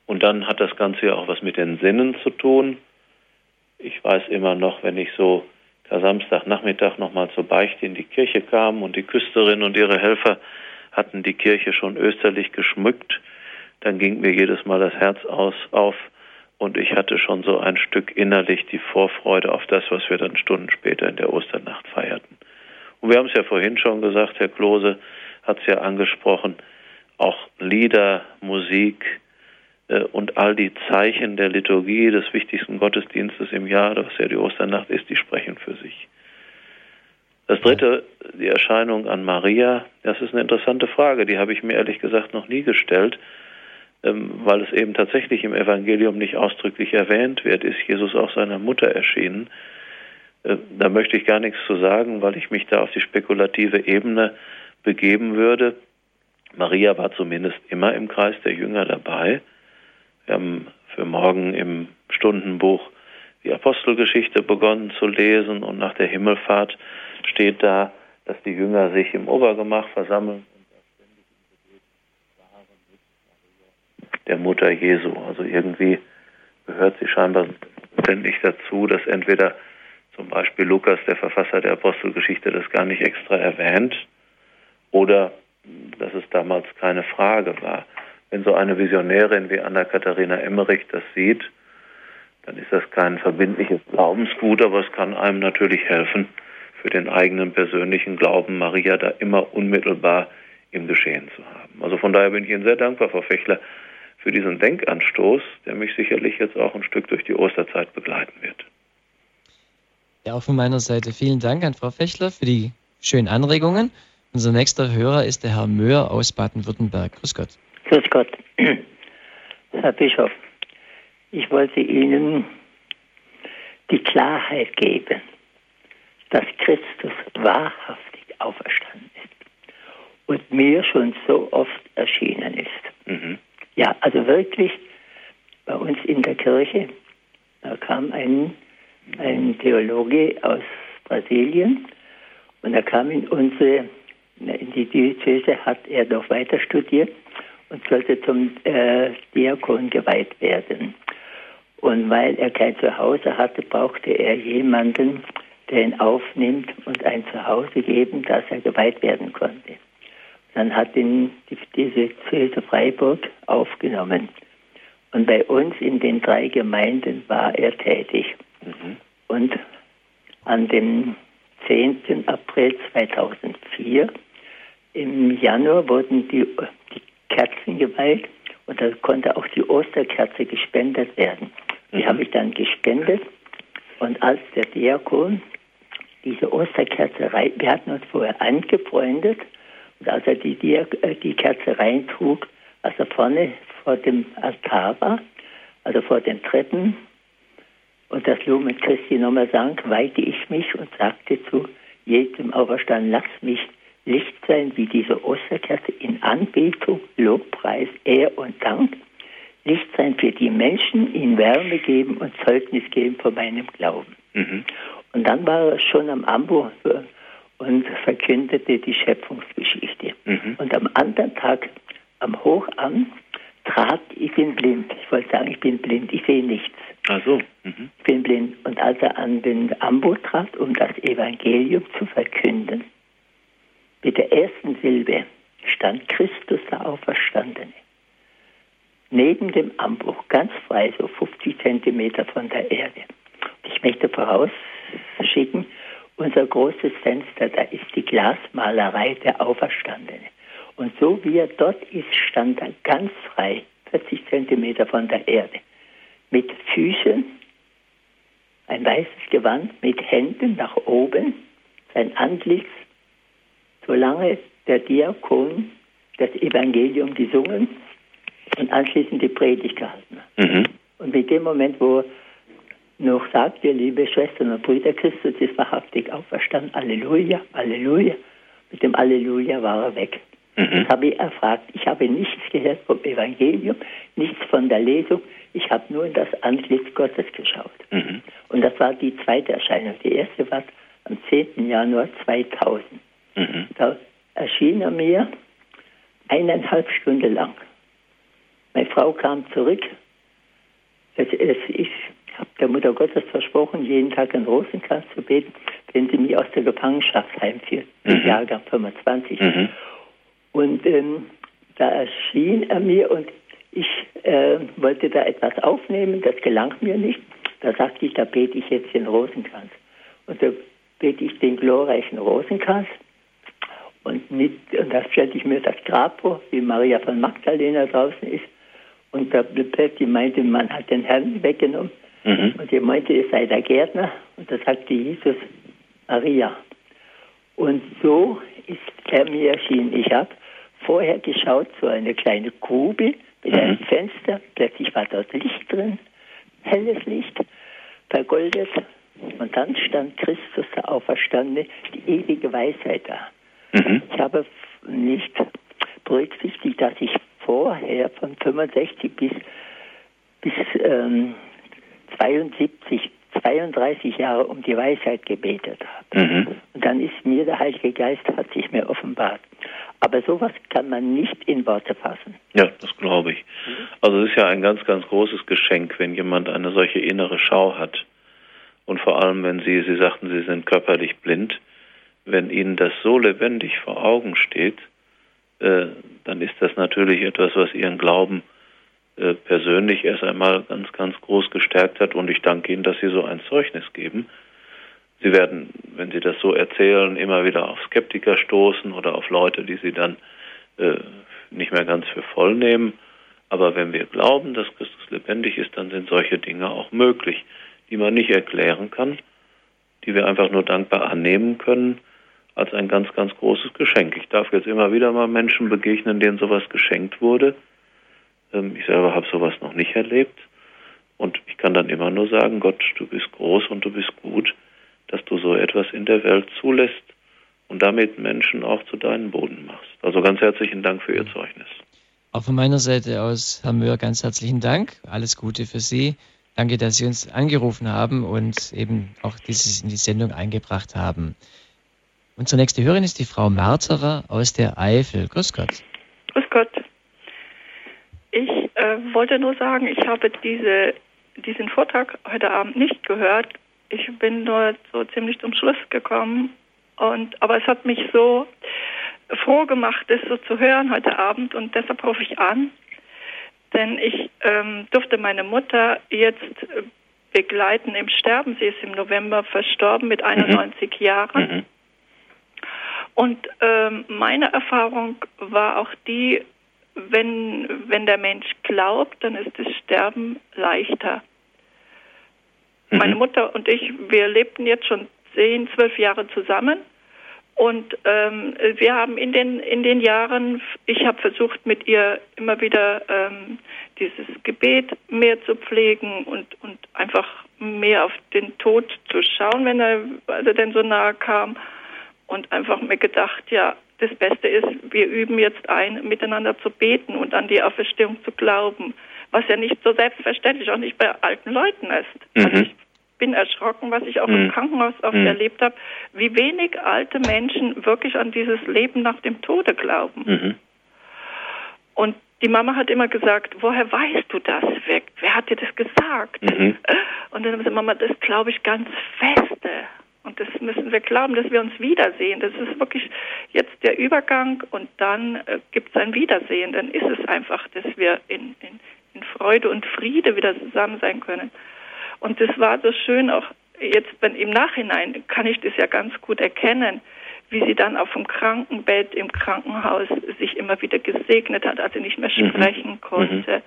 Und dann hat das Ganze ja auch was mit den Sinnen zu tun. Ich weiß immer noch, wenn ich so Samstagnachmittag nochmal zur Beichte in die Kirche kam und die Küsterin und ihre Helfer hatten die Kirche schon österlich geschmückt, dann ging mir jedes Mal das Herz aus, auf und ich hatte schon so ein Stück innerlich die Vorfreude auf das, was wir dann Stunden später in der Osternacht feierten. Und wir haben es ja vorhin schon gesagt, Herr Klose hat es ja angesprochen, auch Lieder, Musik äh, und all die Zeichen der Liturgie des wichtigsten Gottesdienstes im Jahr, was ja die Osternacht ist, die sprechen für sich. Das dritte, die Erscheinung an Maria, das ist eine interessante Frage, die habe ich mir ehrlich gesagt noch nie gestellt, ähm, weil es eben tatsächlich im Evangelium nicht ausdrücklich erwähnt wird, ist Jesus auch seiner Mutter erschienen. Äh, da möchte ich gar nichts zu sagen, weil ich mich da auf die spekulative Ebene begeben würde. Maria war zumindest immer im Kreis der Jünger dabei. Wir haben für morgen im Stundenbuch die Apostelgeschichte begonnen zu lesen und nach der Himmelfahrt steht da, dass die Jünger sich im Obergemach versammeln der Mutter Jesu. Also irgendwie gehört sie scheinbar ständig dazu, dass entweder zum Beispiel Lukas, der Verfasser der Apostelgeschichte, das gar nicht extra erwähnt oder dass es damals keine Frage war. Wenn so eine Visionärin wie Anna-Katharina Emmerich das sieht, dann ist das kein verbindliches Glaubensgut, aber es kann einem natürlich helfen, für den eigenen persönlichen Glauben Maria da immer unmittelbar im Geschehen zu haben. Also von daher bin ich Ihnen sehr dankbar, Frau Fechler, für diesen Denkanstoß, der mich sicherlich jetzt auch ein Stück durch die Osterzeit begleiten wird. Ja, auch von meiner Seite vielen Dank an Frau Fechler für die schönen Anregungen. Unser nächster Hörer ist der Herr Möhr aus Baden-Württemberg. Grüß Gott. Grüß Gott. Herr Bischof, ich wollte Ihnen die Klarheit geben, dass Christus wahrhaftig auferstanden ist und mir schon so oft erschienen ist. Mhm. Ja, also wirklich bei uns in der Kirche, da kam ein, ein Theologe aus Brasilien und er kam in unsere, in die Diözese hat er noch weiter studiert und sollte zum äh, Diakon geweiht werden. Und weil er kein Zuhause hatte, brauchte er jemanden, der ihn aufnimmt und ein Zuhause geben, dass er geweiht werden konnte. Dann hat ihn die, diese Kirche Freiburg aufgenommen. Und bei uns in den drei Gemeinden war er tätig. Mhm. Und an dem 10. April 2004 im Januar wurden die, die Kerzen geweiht und da konnte auch die Osterkerze gespendet werden. Die mhm. habe ich dann gespendet und als der Diakon diese Osterkerze, wir hatten uns vorher angefreundet und als er die, die, äh, die Kerze reintrug, als er vorne vor dem Altar war, also vor den Treppen, und das Lumen Christi nochmal sang, weihte ich mich und sagte zu jedem Auferstand, lass mich Licht sein wie diese Osterkerze in Anbetung, Lobpreis, Ehr und Dank. Licht sein für die Menschen, ihnen Wärme geben und Zeugnis geben von meinem Glauben. Mhm. Und dann war er schon am Ambo und verkündete die Schöpfungsgeschichte. Mhm. Und am anderen Tag, am Hochamt, trat, ich bin blind, ich wollte sagen, ich bin blind, ich sehe nichts. Ach so. Mhm. Ich bin blind. Und als er an den Ambo trat, um das Evangelium zu verkünden, mit der ersten Silbe stand Christus der Auferstandene. Neben dem Ambo, ganz frei, so 50 Zentimeter von der Erde. Ich möchte vorausschicken, unser großes Fenster, da ist die Der Auferstandene. Und so wie er dort ist, stand er ganz frei, 40 Zentimeter von der Erde, mit Füßen, ein weißes Gewand, mit Händen nach oben, sein Antlitz, solange der Diakon das Evangelium gesungen und anschließend die Predigt gehalten hat. Mhm. Und mit dem Moment, wo noch sagt ihr, liebe Schwestern und Brüder, Christus ist wahrhaftig auferstanden. Halleluja, Halleluja. Mit dem Halleluja war er weg. Mhm. Das habe ich erfragt. Ich habe nichts gehört vom Evangelium, nichts von der Lesung. Ich habe nur in das Antlitz Gottes geschaut. Mhm. Und das war die zweite Erscheinung. Die erste war am 10. Januar 2000. Mhm. Da erschien er mir eineinhalb Stunden lang. Meine Frau kam zurück. Es, es, ich habe der Mutter Gottes versprochen, jeden Tag einen Rosenkranz zu beten, wenn sie mich aus der Gefangenschaft heimführt, mhm. im Jahrgang 25. Mhm. Und ähm, da erschien er mir und ich äh, wollte da etwas aufnehmen, das gelang mir nicht. Da sagte ich, da bete ich jetzt den Rosenkranz. Und da bete ich den glorreichen Rosenkranz. Und, mit, und da stellte ich mir das Grab vor, wie Maria von Magdalena draußen ist. Und der die meinte, man hat den Herrn weggenommen. Mhm. Und sie meinte, es sei der Gärtner. Und da sagte Jesus, Maria. Und so ist er mir erschienen. Ich habe vorher geschaut, so eine kleine Grube mit mhm. einem Fenster. Plötzlich war dort Licht drin, helles Licht, vergoldet. Und dann stand Christus, der Auferstandene, die ewige Weisheit da. Mhm. Ich habe nicht berücksichtigt, dass ich vorher von 65 bis, bis ähm, 72, 32 Jahre um die Weisheit gebetet habe. Mhm. Und dann ist mir der Heilige Geist, hat sich mir offenbart. Aber sowas kann man nicht in Worte fassen. Ja, das glaube ich. Also es ist ja ein ganz, ganz großes Geschenk, wenn jemand eine solche innere Schau hat. Und vor allem, wenn Sie, Sie sagten, Sie sind körperlich blind, wenn Ihnen das so lebendig vor Augen steht, äh, dann ist das natürlich etwas, was Ihren Glauben persönlich erst einmal ganz, ganz groß gestärkt hat. Und ich danke Ihnen, dass Sie so ein Zeugnis geben. Sie werden, wenn Sie das so erzählen, immer wieder auf Skeptiker stoßen oder auf Leute, die Sie dann äh, nicht mehr ganz für voll nehmen. Aber wenn wir glauben, dass Christus lebendig ist, dann sind solche Dinge auch möglich, die man nicht erklären kann, die wir einfach nur dankbar annehmen können als ein ganz, ganz großes Geschenk. Ich darf jetzt immer wieder mal Menschen begegnen, denen sowas geschenkt wurde. Ähm, ich selber habe sowas noch nicht erlebt. Und ich kann dann immer nur sagen, Gott, du bist groß und du bist gut, dass du so etwas in der Welt zulässt und damit Menschen auch zu deinen Boden machst. Also ganz herzlichen Dank für Ihr Zeugnis. Auch von meiner Seite aus, Herr Möhr, ganz herzlichen Dank. Alles Gute für Sie. Danke, dass Sie uns angerufen haben und eben auch dieses in die Sendung eingebracht haben. Unsere nächste Hörerin ist die Frau Marterer aus der Eifel. Grüß Gott. Grüß Gott. Ich äh, wollte nur sagen, ich habe diese, diesen Vortrag heute Abend nicht gehört. Ich bin dort so ziemlich zum Schluss gekommen. Und, aber es hat mich so froh gemacht, das so zu hören heute Abend. Und deshalb rufe ich an. Denn ich ähm, durfte meine Mutter jetzt begleiten im Sterben. Sie ist im November verstorben mit 91 mhm. Jahren. Mhm. Und ähm, meine Erfahrung war auch die, wenn, wenn der Mensch glaubt, dann ist das Sterben leichter. Mhm. Meine Mutter und ich, wir lebten jetzt schon zehn, zwölf Jahre zusammen. Und ähm, wir haben in den in den Jahren, ich habe versucht mit ihr immer wieder ähm, dieses Gebet mehr zu pflegen und und einfach mehr auf den Tod zu schauen, wenn er also denn so nahe kam und einfach mir gedacht, ja, das Beste ist, wir üben jetzt ein, miteinander zu beten und an die Auferstehung zu glauben, was ja nicht so selbstverständlich, auch nicht bei alten Leuten ist. Mhm. Also ich bin erschrocken, was ich auch mhm. im Krankenhaus oft mhm. erlebt habe, wie wenig alte Menschen wirklich an dieses Leben nach dem Tode glauben. Mhm. Und die Mama hat immer gesagt, woher weißt du das? Wer, wer hat dir das gesagt? Mhm. Und dann hat sie Mama, das glaube ich ganz feste. Und das müssen wir glauben, dass wir uns wiedersehen. Das ist wirklich jetzt der Übergang und dann äh, gibt es ein Wiedersehen. Dann ist es einfach, dass wir in, in, in Freude und Friede wieder zusammen sein können. Und das war so schön auch jetzt wenn im Nachhinein kann ich das ja ganz gut erkennen, wie sie dann auf dem Krankenbett im Krankenhaus sich immer wieder gesegnet hat, als sie nicht mehr mhm. sprechen mhm. konnte.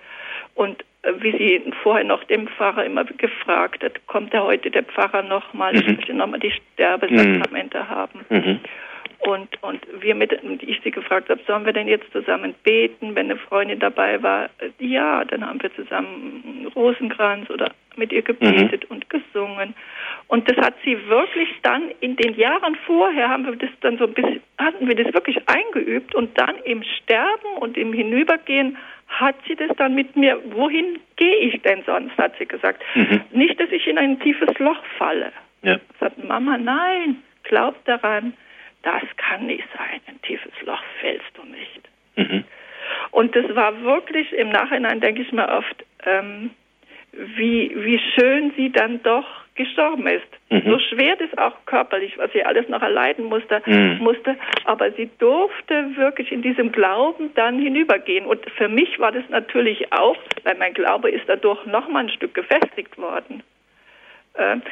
Und äh, wie sie vorher noch dem Pfarrer immer gefragt hat, kommt er heute der Pfarrer nochmal, mhm. ich möchte nochmal die Sterbesakramente mhm. haben. Und, und wir mit, und ich sie gefragt habe, sollen wir denn jetzt zusammen beten, wenn eine Freundin dabei war? Ja, dann haben wir zusammen Rosenkranz oder mit ihr gebetet mhm. und gesungen. Und das hat sie wirklich dann in den Jahren vorher haben wir das dann so ein bisschen, hatten wir das wirklich eingeübt und dann im Sterben und im Hinübergehen hat sie das dann mit mir, wohin gehe ich denn sonst, hat sie gesagt. Mhm. Nicht, dass ich in ein tiefes Loch falle. Ja. Sagt Mama, nein, glaub daran, das kann nicht sein. Ein tiefes Loch fällst du nicht. Mhm. Und das war wirklich, im Nachhinein denke ich mir oft, ähm, wie, wie schön sie dann doch gestorben ist. Mhm. So schwer das auch körperlich, was sie alles noch erleiden musste, mhm. musste, aber sie durfte wirklich in diesem Glauben dann hinübergehen. Und für mich war das natürlich auch, weil mein Glaube ist dadurch noch mal ein Stück gefestigt worden,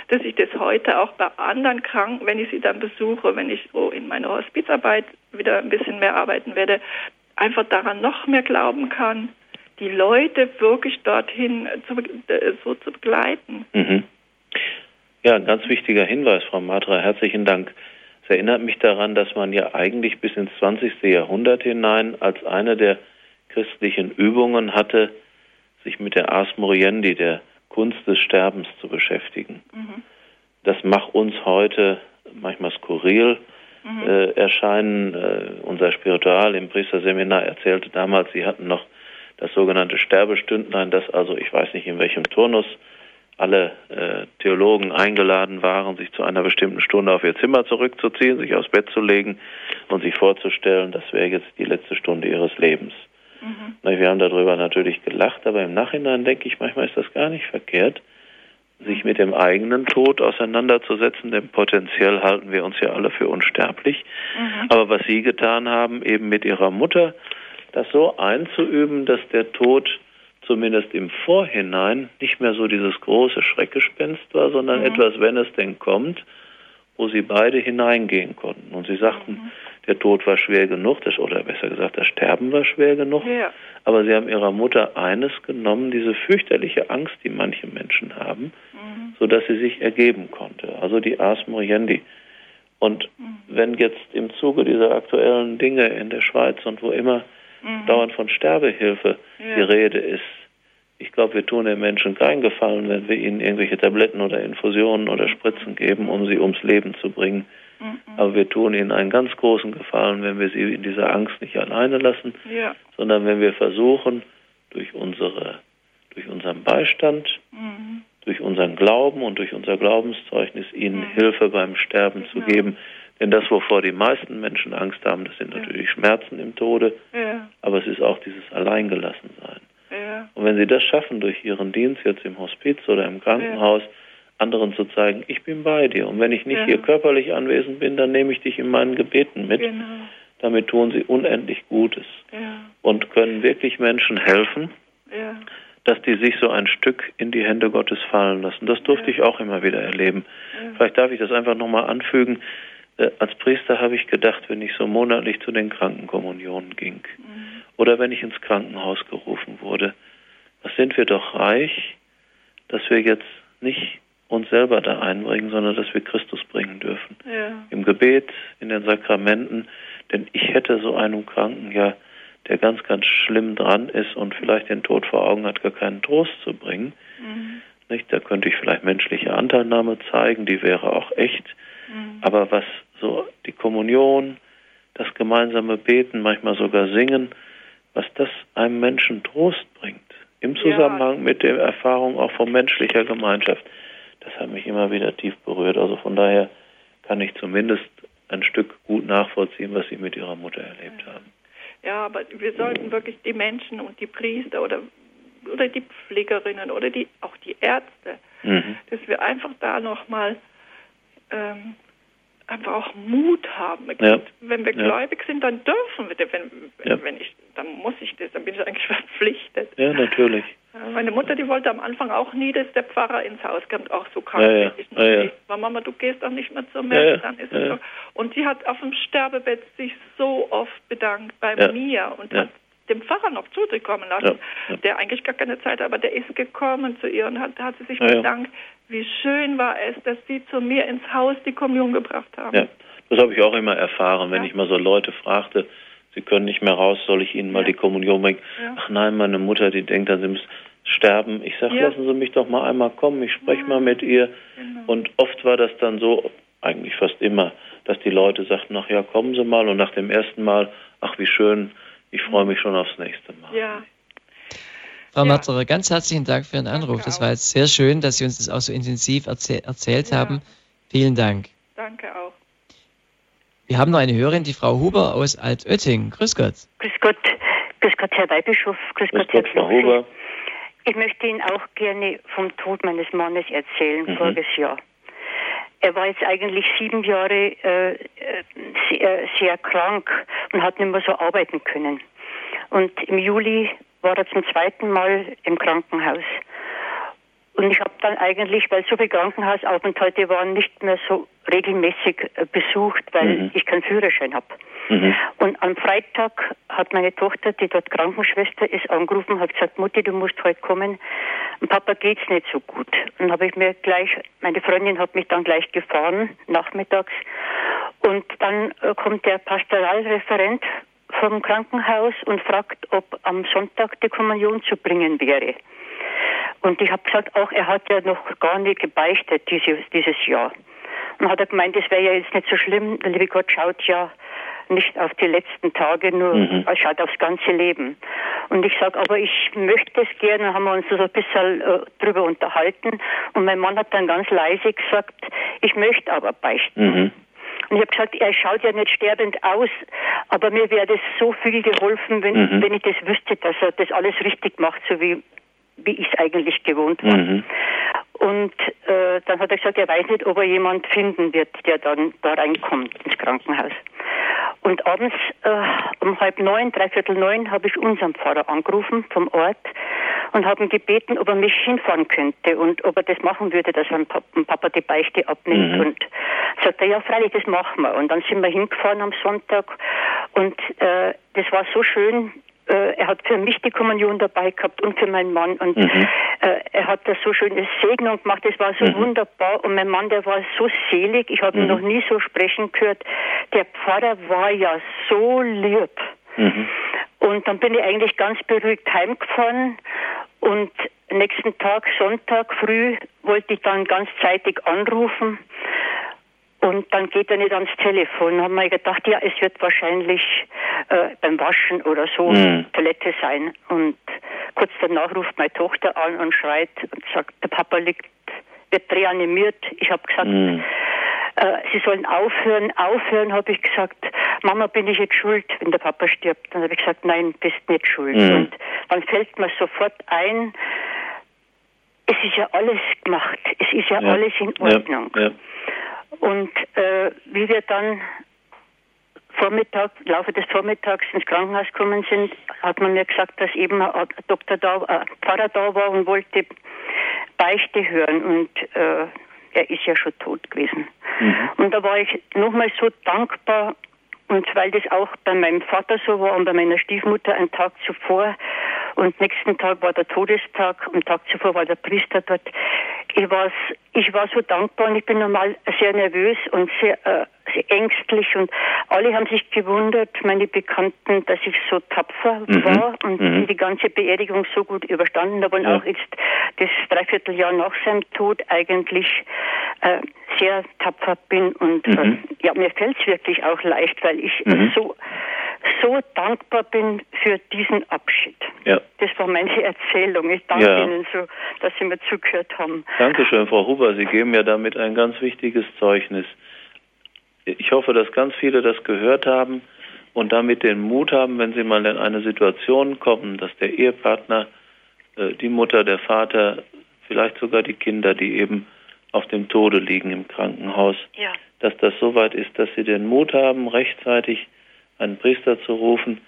dass ich das heute auch bei anderen Kranken, wenn ich sie dann besuche, wenn ich so in meiner Hospizarbeit wieder ein bisschen mehr arbeiten werde, einfach daran noch mehr glauben kann die Leute wirklich dorthin zu, äh, so zu begleiten. Mhm. Ja, ein ganz wichtiger Hinweis, Frau Matra. Herzlichen Dank. Es erinnert mich daran, dass man ja eigentlich bis ins 20. Jahrhundert hinein als eine der christlichen Übungen hatte, sich mit der Ars Moriendi, der Kunst des Sterbens, zu beschäftigen. Mhm. Das macht uns heute manchmal skurril mhm. äh, erscheinen. Äh, unser Spiritual im Priesterseminar erzählte damals, sie hatten noch das sogenannte Sterbestündlein, das also, ich weiß nicht in welchem Turnus, alle äh, Theologen eingeladen waren, sich zu einer bestimmten Stunde auf ihr Zimmer zurückzuziehen, sich aufs Bett zu legen und sich vorzustellen, das wäre jetzt die letzte Stunde ihres Lebens. Mhm. Wir haben darüber natürlich gelacht, aber im Nachhinein denke ich, manchmal ist das gar nicht verkehrt, sich mit dem eigenen Tod auseinanderzusetzen, denn potenziell halten wir uns ja alle für unsterblich. Mhm. Aber was Sie getan haben, eben mit Ihrer Mutter, das so einzuüben, dass der Tod zumindest im Vorhinein nicht mehr so dieses große Schreckgespenst war, sondern mhm. etwas, wenn es denn kommt, wo sie beide hineingehen konnten. Und sie sagten, mhm. Der Tod war schwer genug, das, oder besser gesagt, das Sterben war schwer genug. Ja. Aber sie haben ihrer Mutter eines genommen, diese fürchterliche Angst, die manche Menschen haben, mhm. sodass sie sich ergeben konnte. Also die Ars Moriendi. Und mhm. wenn jetzt im Zuge dieser aktuellen Dinge in der Schweiz und wo immer mhm. dauernd von Sterbehilfe ja. die Rede ist. Ich glaube, wir tun den Menschen keinen Gefallen, wenn wir ihnen irgendwelche Tabletten oder Infusionen oder Spritzen geben, um sie ums Leben zu bringen. Mhm. Aber wir tun ihnen einen ganz großen Gefallen, wenn wir sie in dieser Angst nicht alleine lassen, ja. sondern wenn wir versuchen, durch unsere, durch unseren Beistand, mhm. durch unseren Glauben und durch unser Glaubenszeugnis ihnen mhm. Hilfe beim Sterben genau. zu geben, denn das, wovor die meisten Menschen Angst haben, das sind natürlich Schmerzen im Tode, ja. aber es ist auch dieses Alleingelassensein. Ja. Und wenn sie das schaffen, durch ihren Dienst jetzt im Hospiz oder im Krankenhaus, ja. Anderen zu zeigen, ich bin bei dir. Und wenn ich nicht hier körperlich anwesend bin, dann nehme ich dich in meinen Gebeten mit. Genau. Damit tun sie unendlich Gutes und können wirklich Menschen helfen, dass die sich so ein Stück in die Hände Gottes fallen lassen. Das durfte ich auch immer wieder erleben. Vielleicht darf ich das einfach nochmal anfügen. Äh, als Priester habe ich gedacht, wenn ich so monatlich zu den Krankenkommunionen ging mhm. oder wenn ich ins Krankenhaus gerufen wurde, was sind wir doch reich, dass wir jetzt nicht uns selber da einbringen, sondern dass wir Christus bringen dürfen. Ja. Im Gebet, in den Sakramenten, denn ich hätte so einem Kranken ja, der ganz, ganz schlimm dran ist und vielleicht den Tod vor Augen hat, gar keinen Trost zu bringen. Mhm. Nicht? Da könnte ich vielleicht menschliche Anteilnahme zeigen, die wäre auch echt. Mhm. Aber was so die Kommunion, das gemeinsame Beten, manchmal sogar Singen, was das einem Menschen Trost bringt, im Zusammenhang ja. mit der Erfahrung auch von menschlicher Gemeinschaft, das hat mich immer wieder tief berührt. Also von daher kann ich zumindest ein Stück gut nachvollziehen, was Sie mit Ihrer Mutter erlebt ja. haben. Ja, aber wir sollten wirklich die Menschen und die Priester oder oder die Pflegerinnen oder die auch die Ärzte, mhm. dass wir einfach da nochmal ähm, einfach auch Mut haben. Ja. Wenn wir ja. gläubig sind, dann dürfen wir das. Wenn, ja. wenn ich, dann muss ich das, dann bin ich eigentlich verpflichtet. Ja, natürlich. Meine Mutter, die wollte am Anfang auch nie, dass der Pfarrer ins Haus kommt, auch so krank. Ja, ja. ja, ja. Mama, du gehst doch nicht mehr zur Messe, dann ist es so. Und sie hat auf dem Sterbebett sich so oft bedankt bei mir und hat dem Pfarrer noch zukommen lassen, ja, ja. der eigentlich gar keine Zeit, aber der ist gekommen zu ihr und hat, hat sie sich bedankt. Wie schön war es, dass sie zu mir ins Haus die Kommunion gebracht haben. Ja, das habe ich auch immer erfahren, wenn ich mal so Leute fragte, sie können nicht mehr raus, soll ich ihnen mal die Kommunion bringen? Ach nein, meine Mutter, die denkt, dann sie müssen sterben. Ich sage, lassen Sie mich doch mal einmal kommen, ich spreche mal mit ihr. Genau. Und oft war das dann so, eigentlich fast immer, dass die Leute sagten, ach ja, kommen Sie mal. Und nach dem ersten Mal, ach wie schön, ich freue mich schon aufs nächste Mal. Ja. Frau ja. Matterer, ganz herzlichen Dank für Ihren Anruf. Das war jetzt sehr schön, dass Sie uns das auch so intensiv erzäh erzählt ja. haben. Vielen Dank. Danke auch. Wir haben noch eine Hörerin, die Frau Huber aus Altötting. Grüß Gott. Grüß Gott. Grüß Gott, Herr Weihbischof. Grüß, Grüß Gott, Gott, Frau Huber. Ich möchte Ihnen auch gerne vom Tod meines Mannes erzählen, mhm. voriges Jahr. Er war jetzt eigentlich sieben Jahre äh, sehr, sehr krank und hat nicht mehr so arbeiten können. Und im Juli war er zum zweiten Mal im Krankenhaus. Und ich habe dann eigentlich, weil so viele Krankenhausaufenthalte waren, nicht mehr so regelmäßig äh, besucht, weil mhm. ich keinen Führerschein habe. Mhm. Und am Freitag hat meine Tochter, die dort Krankenschwester ist, angerufen und hat gesagt, Mutti, du musst heute kommen. Und Papa geht's nicht so gut. Und habe ich mir gleich, meine Freundin hat mich dann gleich gefahren, nachmittags. Und dann äh, kommt der Pastoralreferent vom Krankenhaus und fragt, ob am Sonntag die Kommunion zu bringen wäre. Und ich habe gesagt, auch er hat ja noch gar nicht gebeichtet dieses, dieses Jahr. Und hat er gemeint, das wäre ja jetzt nicht so schlimm. Der liebe Gott schaut ja nicht auf die letzten Tage, nur mhm. er schaut aufs ganze Leben. Und ich sage, aber ich möchte es gerne, haben wir uns so ein bisschen äh, drüber unterhalten. Und mein Mann hat dann ganz leise gesagt, ich möchte aber beichten. Mhm. Und ich habe gesagt, er schaut ja nicht sterbend aus, aber mir wäre das so viel geholfen, wenn, mhm. wenn ich das wüsste, dass er das alles richtig macht, so wie wie ich es eigentlich gewohnt war. Mhm. Und äh, dann hat er gesagt, er weiß nicht, ob er jemand finden wird, der dann da reinkommt ins Krankenhaus. Und abends äh, um halb neun, dreiviertel neun, habe ich unseren Pfarrer angerufen vom Ort und habe ihn gebeten, ob er mich hinfahren könnte und ob er das machen würde, dass er Papa die Beichte abnimmt. Mhm. Und sagt er, ja, freilich, das machen wir. Und dann sind wir hingefahren am Sonntag und äh, das war so schön, äh, er hat für mich die Kommunion dabei gehabt und für meinen Mann. Und mhm. äh, er hat das so schöne Segnung gemacht. Das war so mhm. wunderbar. Und mein Mann, der war so selig. Ich habe ihn mhm. noch nie so sprechen gehört. Der Pfarrer war ja so lieb. Mhm. Und dann bin ich eigentlich ganz beruhigt heimgefahren. Und nächsten Tag, Sonntag früh, wollte ich dann ganz zeitig anrufen. Und dann geht er nicht ans Telefon. Dann haben wir gedacht, ja, es wird wahrscheinlich äh, beim Waschen oder so mhm. Toilette sein. Und kurz danach ruft meine Tochter an und schreit und sagt, der Papa liegt, wird reanimiert. Ich habe gesagt, mhm. äh, sie sollen aufhören. Aufhören, habe ich gesagt. Mama, bin ich jetzt schuld, wenn der Papa stirbt? Dann habe ich gesagt, nein, bist nicht schuld. Mhm. Und dann fällt mir sofort ein, es ist ja alles gemacht. Es ist ja, ja. alles in Ordnung. Ja. Ja. Und äh, wie wir dann Vormittag, Laufe des Vormittags ins Krankenhaus gekommen sind, hat man mir gesagt, dass eben ein Doktor da, ein Pfarrer da war und wollte Beichte hören und äh, er ist ja schon tot gewesen. Mhm. Und da war ich nochmal so dankbar und weil das auch bei meinem Vater so war und bei meiner Stiefmutter einen Tag zuvor und nächsten Tag war der Todestag und Tag zuvor war der Priester dort. Ich, war's, ich war so dankbar und ich bin normal sehr nervös und sehr, äh, sehr ängstlich und alle haben sich gewundert, meine Bekannten, dass ich so tapfer mhm. war und mhm. die ganze Beerdigung so gut überstanden habe und ja. auch jetzt das Dreivierteljahr nach seinem Tod eigentlich äh, sehr tapfer bin und mhm. äh, ja, mir fällt es wirklich auch leicht, weil ich mhm. so so dankbar bin für diesen Abschied. Ja. Das war meine Erzählung. Ich danke ja. Ihnen so, dass Sie mir zugehört haben. Dankeschön, Frau Huber. Sie geben ja damit ein ganz wichtiges Zeugnis. Ich hoffe, dass ganz viele das gehört haben und damit den Mut haben, wenn sie mal in eine Situation kommen, dass der Ehepartner, äh, die Mutter, der Vater, vielleicht sogar die Kinder, die eben auf dem Tode liegen im Krankenhaus, ja. dass das so weit ist, dass sie den Mut haben, rechtzeitig einen Priester zu rufen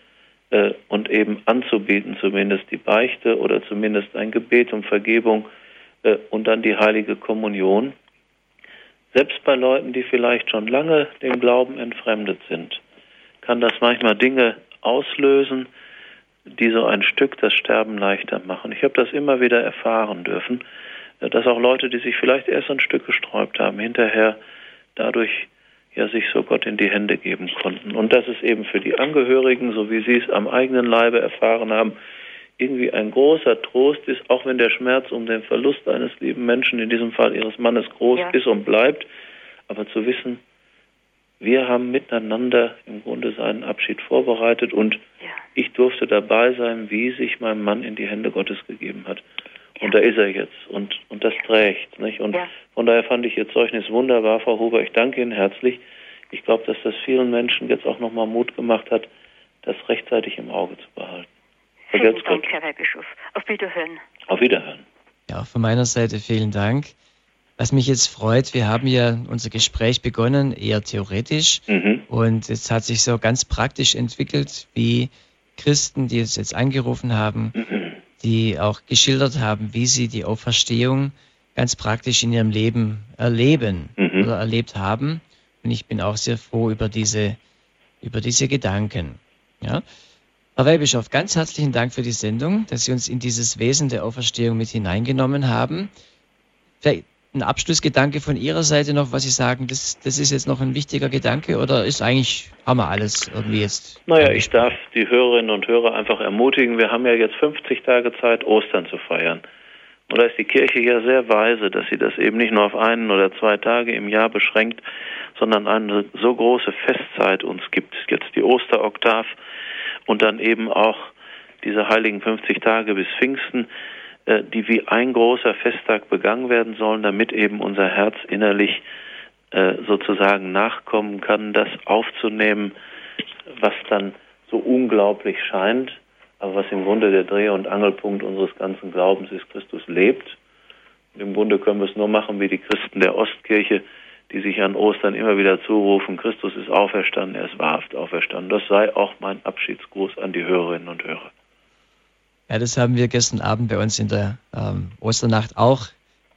äh, und eben anzubieten, zumindest die Beichte oder zumindest ein Gebet um Vergebung äh, und dann die heilige Kommunion. Selbst bei Leuten, die vielleicht schon lange dem Glauben entfremdet sind, kann das manchmal Dinge auslösen, die so ein Stück das Sterben leichter machen. Ich habe das immer wieder erfahren dürfen, äh, dass auch Leute, die sich vielleicht erst ein Stück gesträubt haben, hinterher dadurch ja sich so Gott in die Hände geben konnten. Und dass es eben für die Angehörigen, so wie sie es am eigenen Leibe erfahren haben, irgendwie ein großer Trost ist, auch wenn der Schmerz um den Verlust eines lieben Menschen, in diesem Fall ihres Mannes, groß ja. ist und bleibt, aber zu wissen, wir haben miteinander im Grunde seinen Abschied vorbereitet und ja. ich durfte dabei sein, wie sich mein Mann in die Hände Gottes gegeben hat. Und da ist er jetzt und, und das trägt. Nicht? Und ja. von daher fand ich Ihr Zeugnis wunderbar, Frau Huber. Ich danke Ihnen herzlich. ich glaube, dass das vielen Menschen jetzt auch nochmal Mut gemacht hat, das rechtzeitig im Auge zu behalten. Vielen Dank, Herr Weihbischof. Auf Wiederhören. Auf Wiederhören. Ja, von meiner Seite vielen Dank. Was mich jetzt freut, wir haben ja unser Gespräch begonnen, eher theoretisch. Mhm. Und es hat sich so ganz praktisch entwickelt, wie Christen, die es jetzt angerufen haben, mhm. Die auch geschildert haben, wie sie die Auferstehung ganz praktisch in ihrem Leben erleben mhm. oder erlebt haben. Und ich bin auch sehr froh über diese, über diese Gedanken. Ja. Herr Weihbischof, ganz herzlichen Dank für die Sendung, dass Sie uns in dieses Wesen der Auferstehung mit hineingenommen haben. Vielleicht ein Abschlussgedanke von Ihrer Seite noch, was Sie sagen, das, das ist jetzt noch ein wichtiger Gedanke oder ist eigentlich, haben wir alles irgendwie jetzt? Naja, ich darf die Hörerinnen und Hörer einfach ermutigen, wir haben ja jetzt 50 Tage Zeit, Ostern zu feiern. Und da ist die Kirche ja sehr weise, dass sie das eben nicht nur auf einen oder zwei Tage im Jahr beschränkt, sondern eine so große Festzeit uns gibt. Jetzt die Osteroktav, und dann eben auch diese heiligen 50 Tage bis Pfingsten, die wie ein großer Festtag begangen werden sollen, damit eben unser Herz innerlich äh, sozusagen nachkommen kann, das aufzunehmen, was dann so unglaublich scheint, aber was im Grunde der Dreh- und Angelpunkt unseres ganzen Glaubens ist, Christus lebt. Und im Grunde können wir es nur machen wie die Christen der Ostkirche, die sich an Ostern immer wieder zurufen, Christus ist auferstanden, er ist wahrhaft auferstanden. Das sei auch mein Abschiedsgruß an die Hörerinnen und Hörer. Ja, das haben wir gestern Abend bei uns in der ähm, Osternacht auch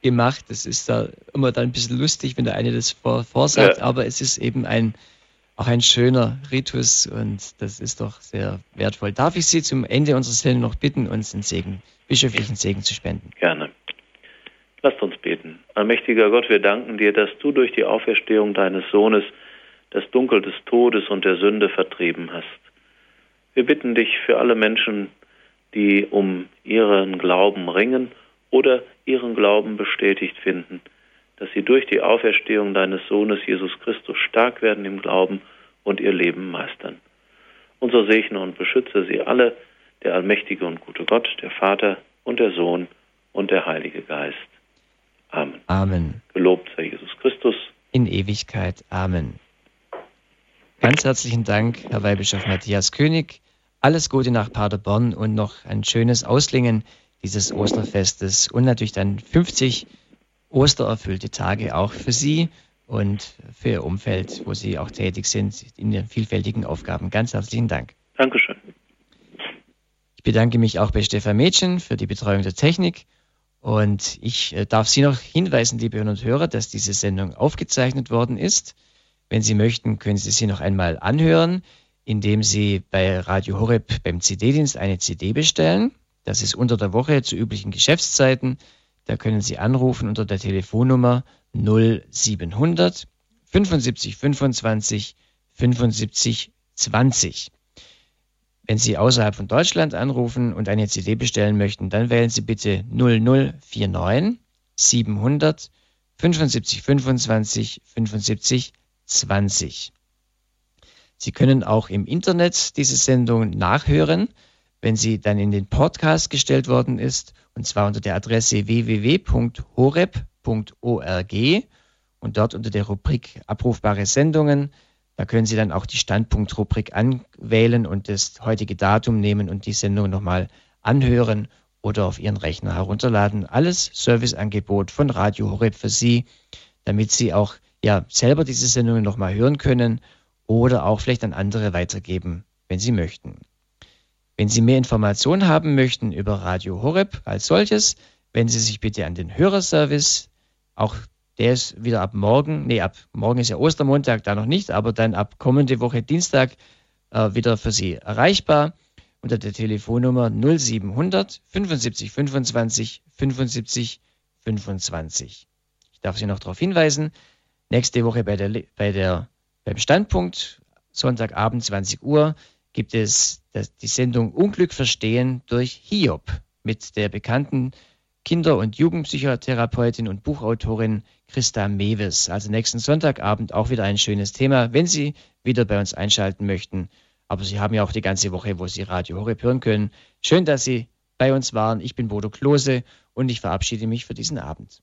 gemacht. Das ist da immer dann ein bisschen lustig, wenn der eine das vor, vorsagt, ja. aber es ist eben ein, auch ein schöner Ritus und das ist doch sehr wertvoll. Darf ich Sie zum Ende unserer Sendung noch bitten, uns den Segen, bischöflichen Segen zu spenden? Gerne. Lasst uns beten. Allmächtiger Gott, wir danken dir, dass du durch die Auferstehung deines Sohnes das Dunkel des Todes und der Sünde vertrieben hast. Wir bitten dich für alle Menschen, die um ihren Glauben ringen oder ihren Glauben bestätigt finden, dass sie durch die Auferstehung deines Sohnes Jesus Christus stark werden im Glauben und ihr Leben meistern. Unser segne und beschütze sie alle, der allmächtige und gute Gott, der Vater und der Sohn und der Heilige Geist. Amen. Amen. Gelobt sei Jesus Christus. In Ewigkeit. Amen. Ganz herzlichen Dank, Herr Weihbischof Matthias König. Alles Gute nach Paderborn und noch ein schönes Auslingen dieses Osterfestes und natürlich dann 50 ostererfüllte Tage auch für Sie und für Ihr Umfeld, wo Sie auch tätig sind in den vielfältigen Aufgaben. Ganz herzlichen Dank. Dankeschön. Ich bedanke mich auch bei Stefan Mädchen für die Betreuung der Technik und ich äh, darf Sie noch hinweisen, liebe Hörer und Hörer, dass diese Sendung aufgezeichnet worden ist. Wenn Sie möchten, können Sie sie noch einmal anhören, indem Sie bei Radio Horeb beim CD-Dienst eine CD bestellen. Das ist unter der Woche zu üblichen Geschäftszeiten. Da können Sie anrufen unter der Telefonnummer 0700 75 25 75 20. Wenn Sie außerhalb von Deutschland anrufen und eine CD bestellen möchten, dann wählen Sie bitte 0049 700 75 25 75 20. Sie können auch im Internet diese Sendung nachhören, wenn sie dann in den Podcast gestellt worden ist, und zwar unter der Adresse www.horeb.org und dort unter der Rubrik Abrufbare Sendungen da können Sie dann auch die Standpunktrubrik anwählen und das heutige Datum nehmen und die Sendung nochmal anhören oder auf Ihren Rechner herunterladen. Alles Serviceangebot von Radio Horeb für Sie, damit Sie auch ja selber diese Sendungen nochmal hören können oder auch vielleicht an andere weitergeben, wenn Sie möchten. Wenn Sie mehr Informationen haben möchten über Radio Horeb als solches, wenden Sie sich bitte an den Hörerservice. Auch der ist wieder ab morgen, nee, ab morgen ist ja Ostermontag, da noch nicht, aber dann ab kommende Woche Dienstag äh, wieder für Sie erreichbar unter der Telefonnummer 0700 75 25 75 25. Ich darf Sie noch darauf hinweisen, nächste Woche bei der, bei der, beim Standpunkt, Sonntagabend 20 Uhr, gibt es die Sendung Unglück verstehen durch Hiob mit der bekannten Kinder- und Jugendpsychotherapeutin und Buchautorin Christa Mewes. Also nächsten Sonntagabend auch wieder ein schönes Thema, wenn Sie wieder bei uns einschalten möchten. Aber Sie haben ja auch die ganze Woche, wo Sie Radio Horeb hören können. Schön, dass Sie bei uns waren. Ich bin Bodo Klose und ich verabschiede mich für diesen Abend.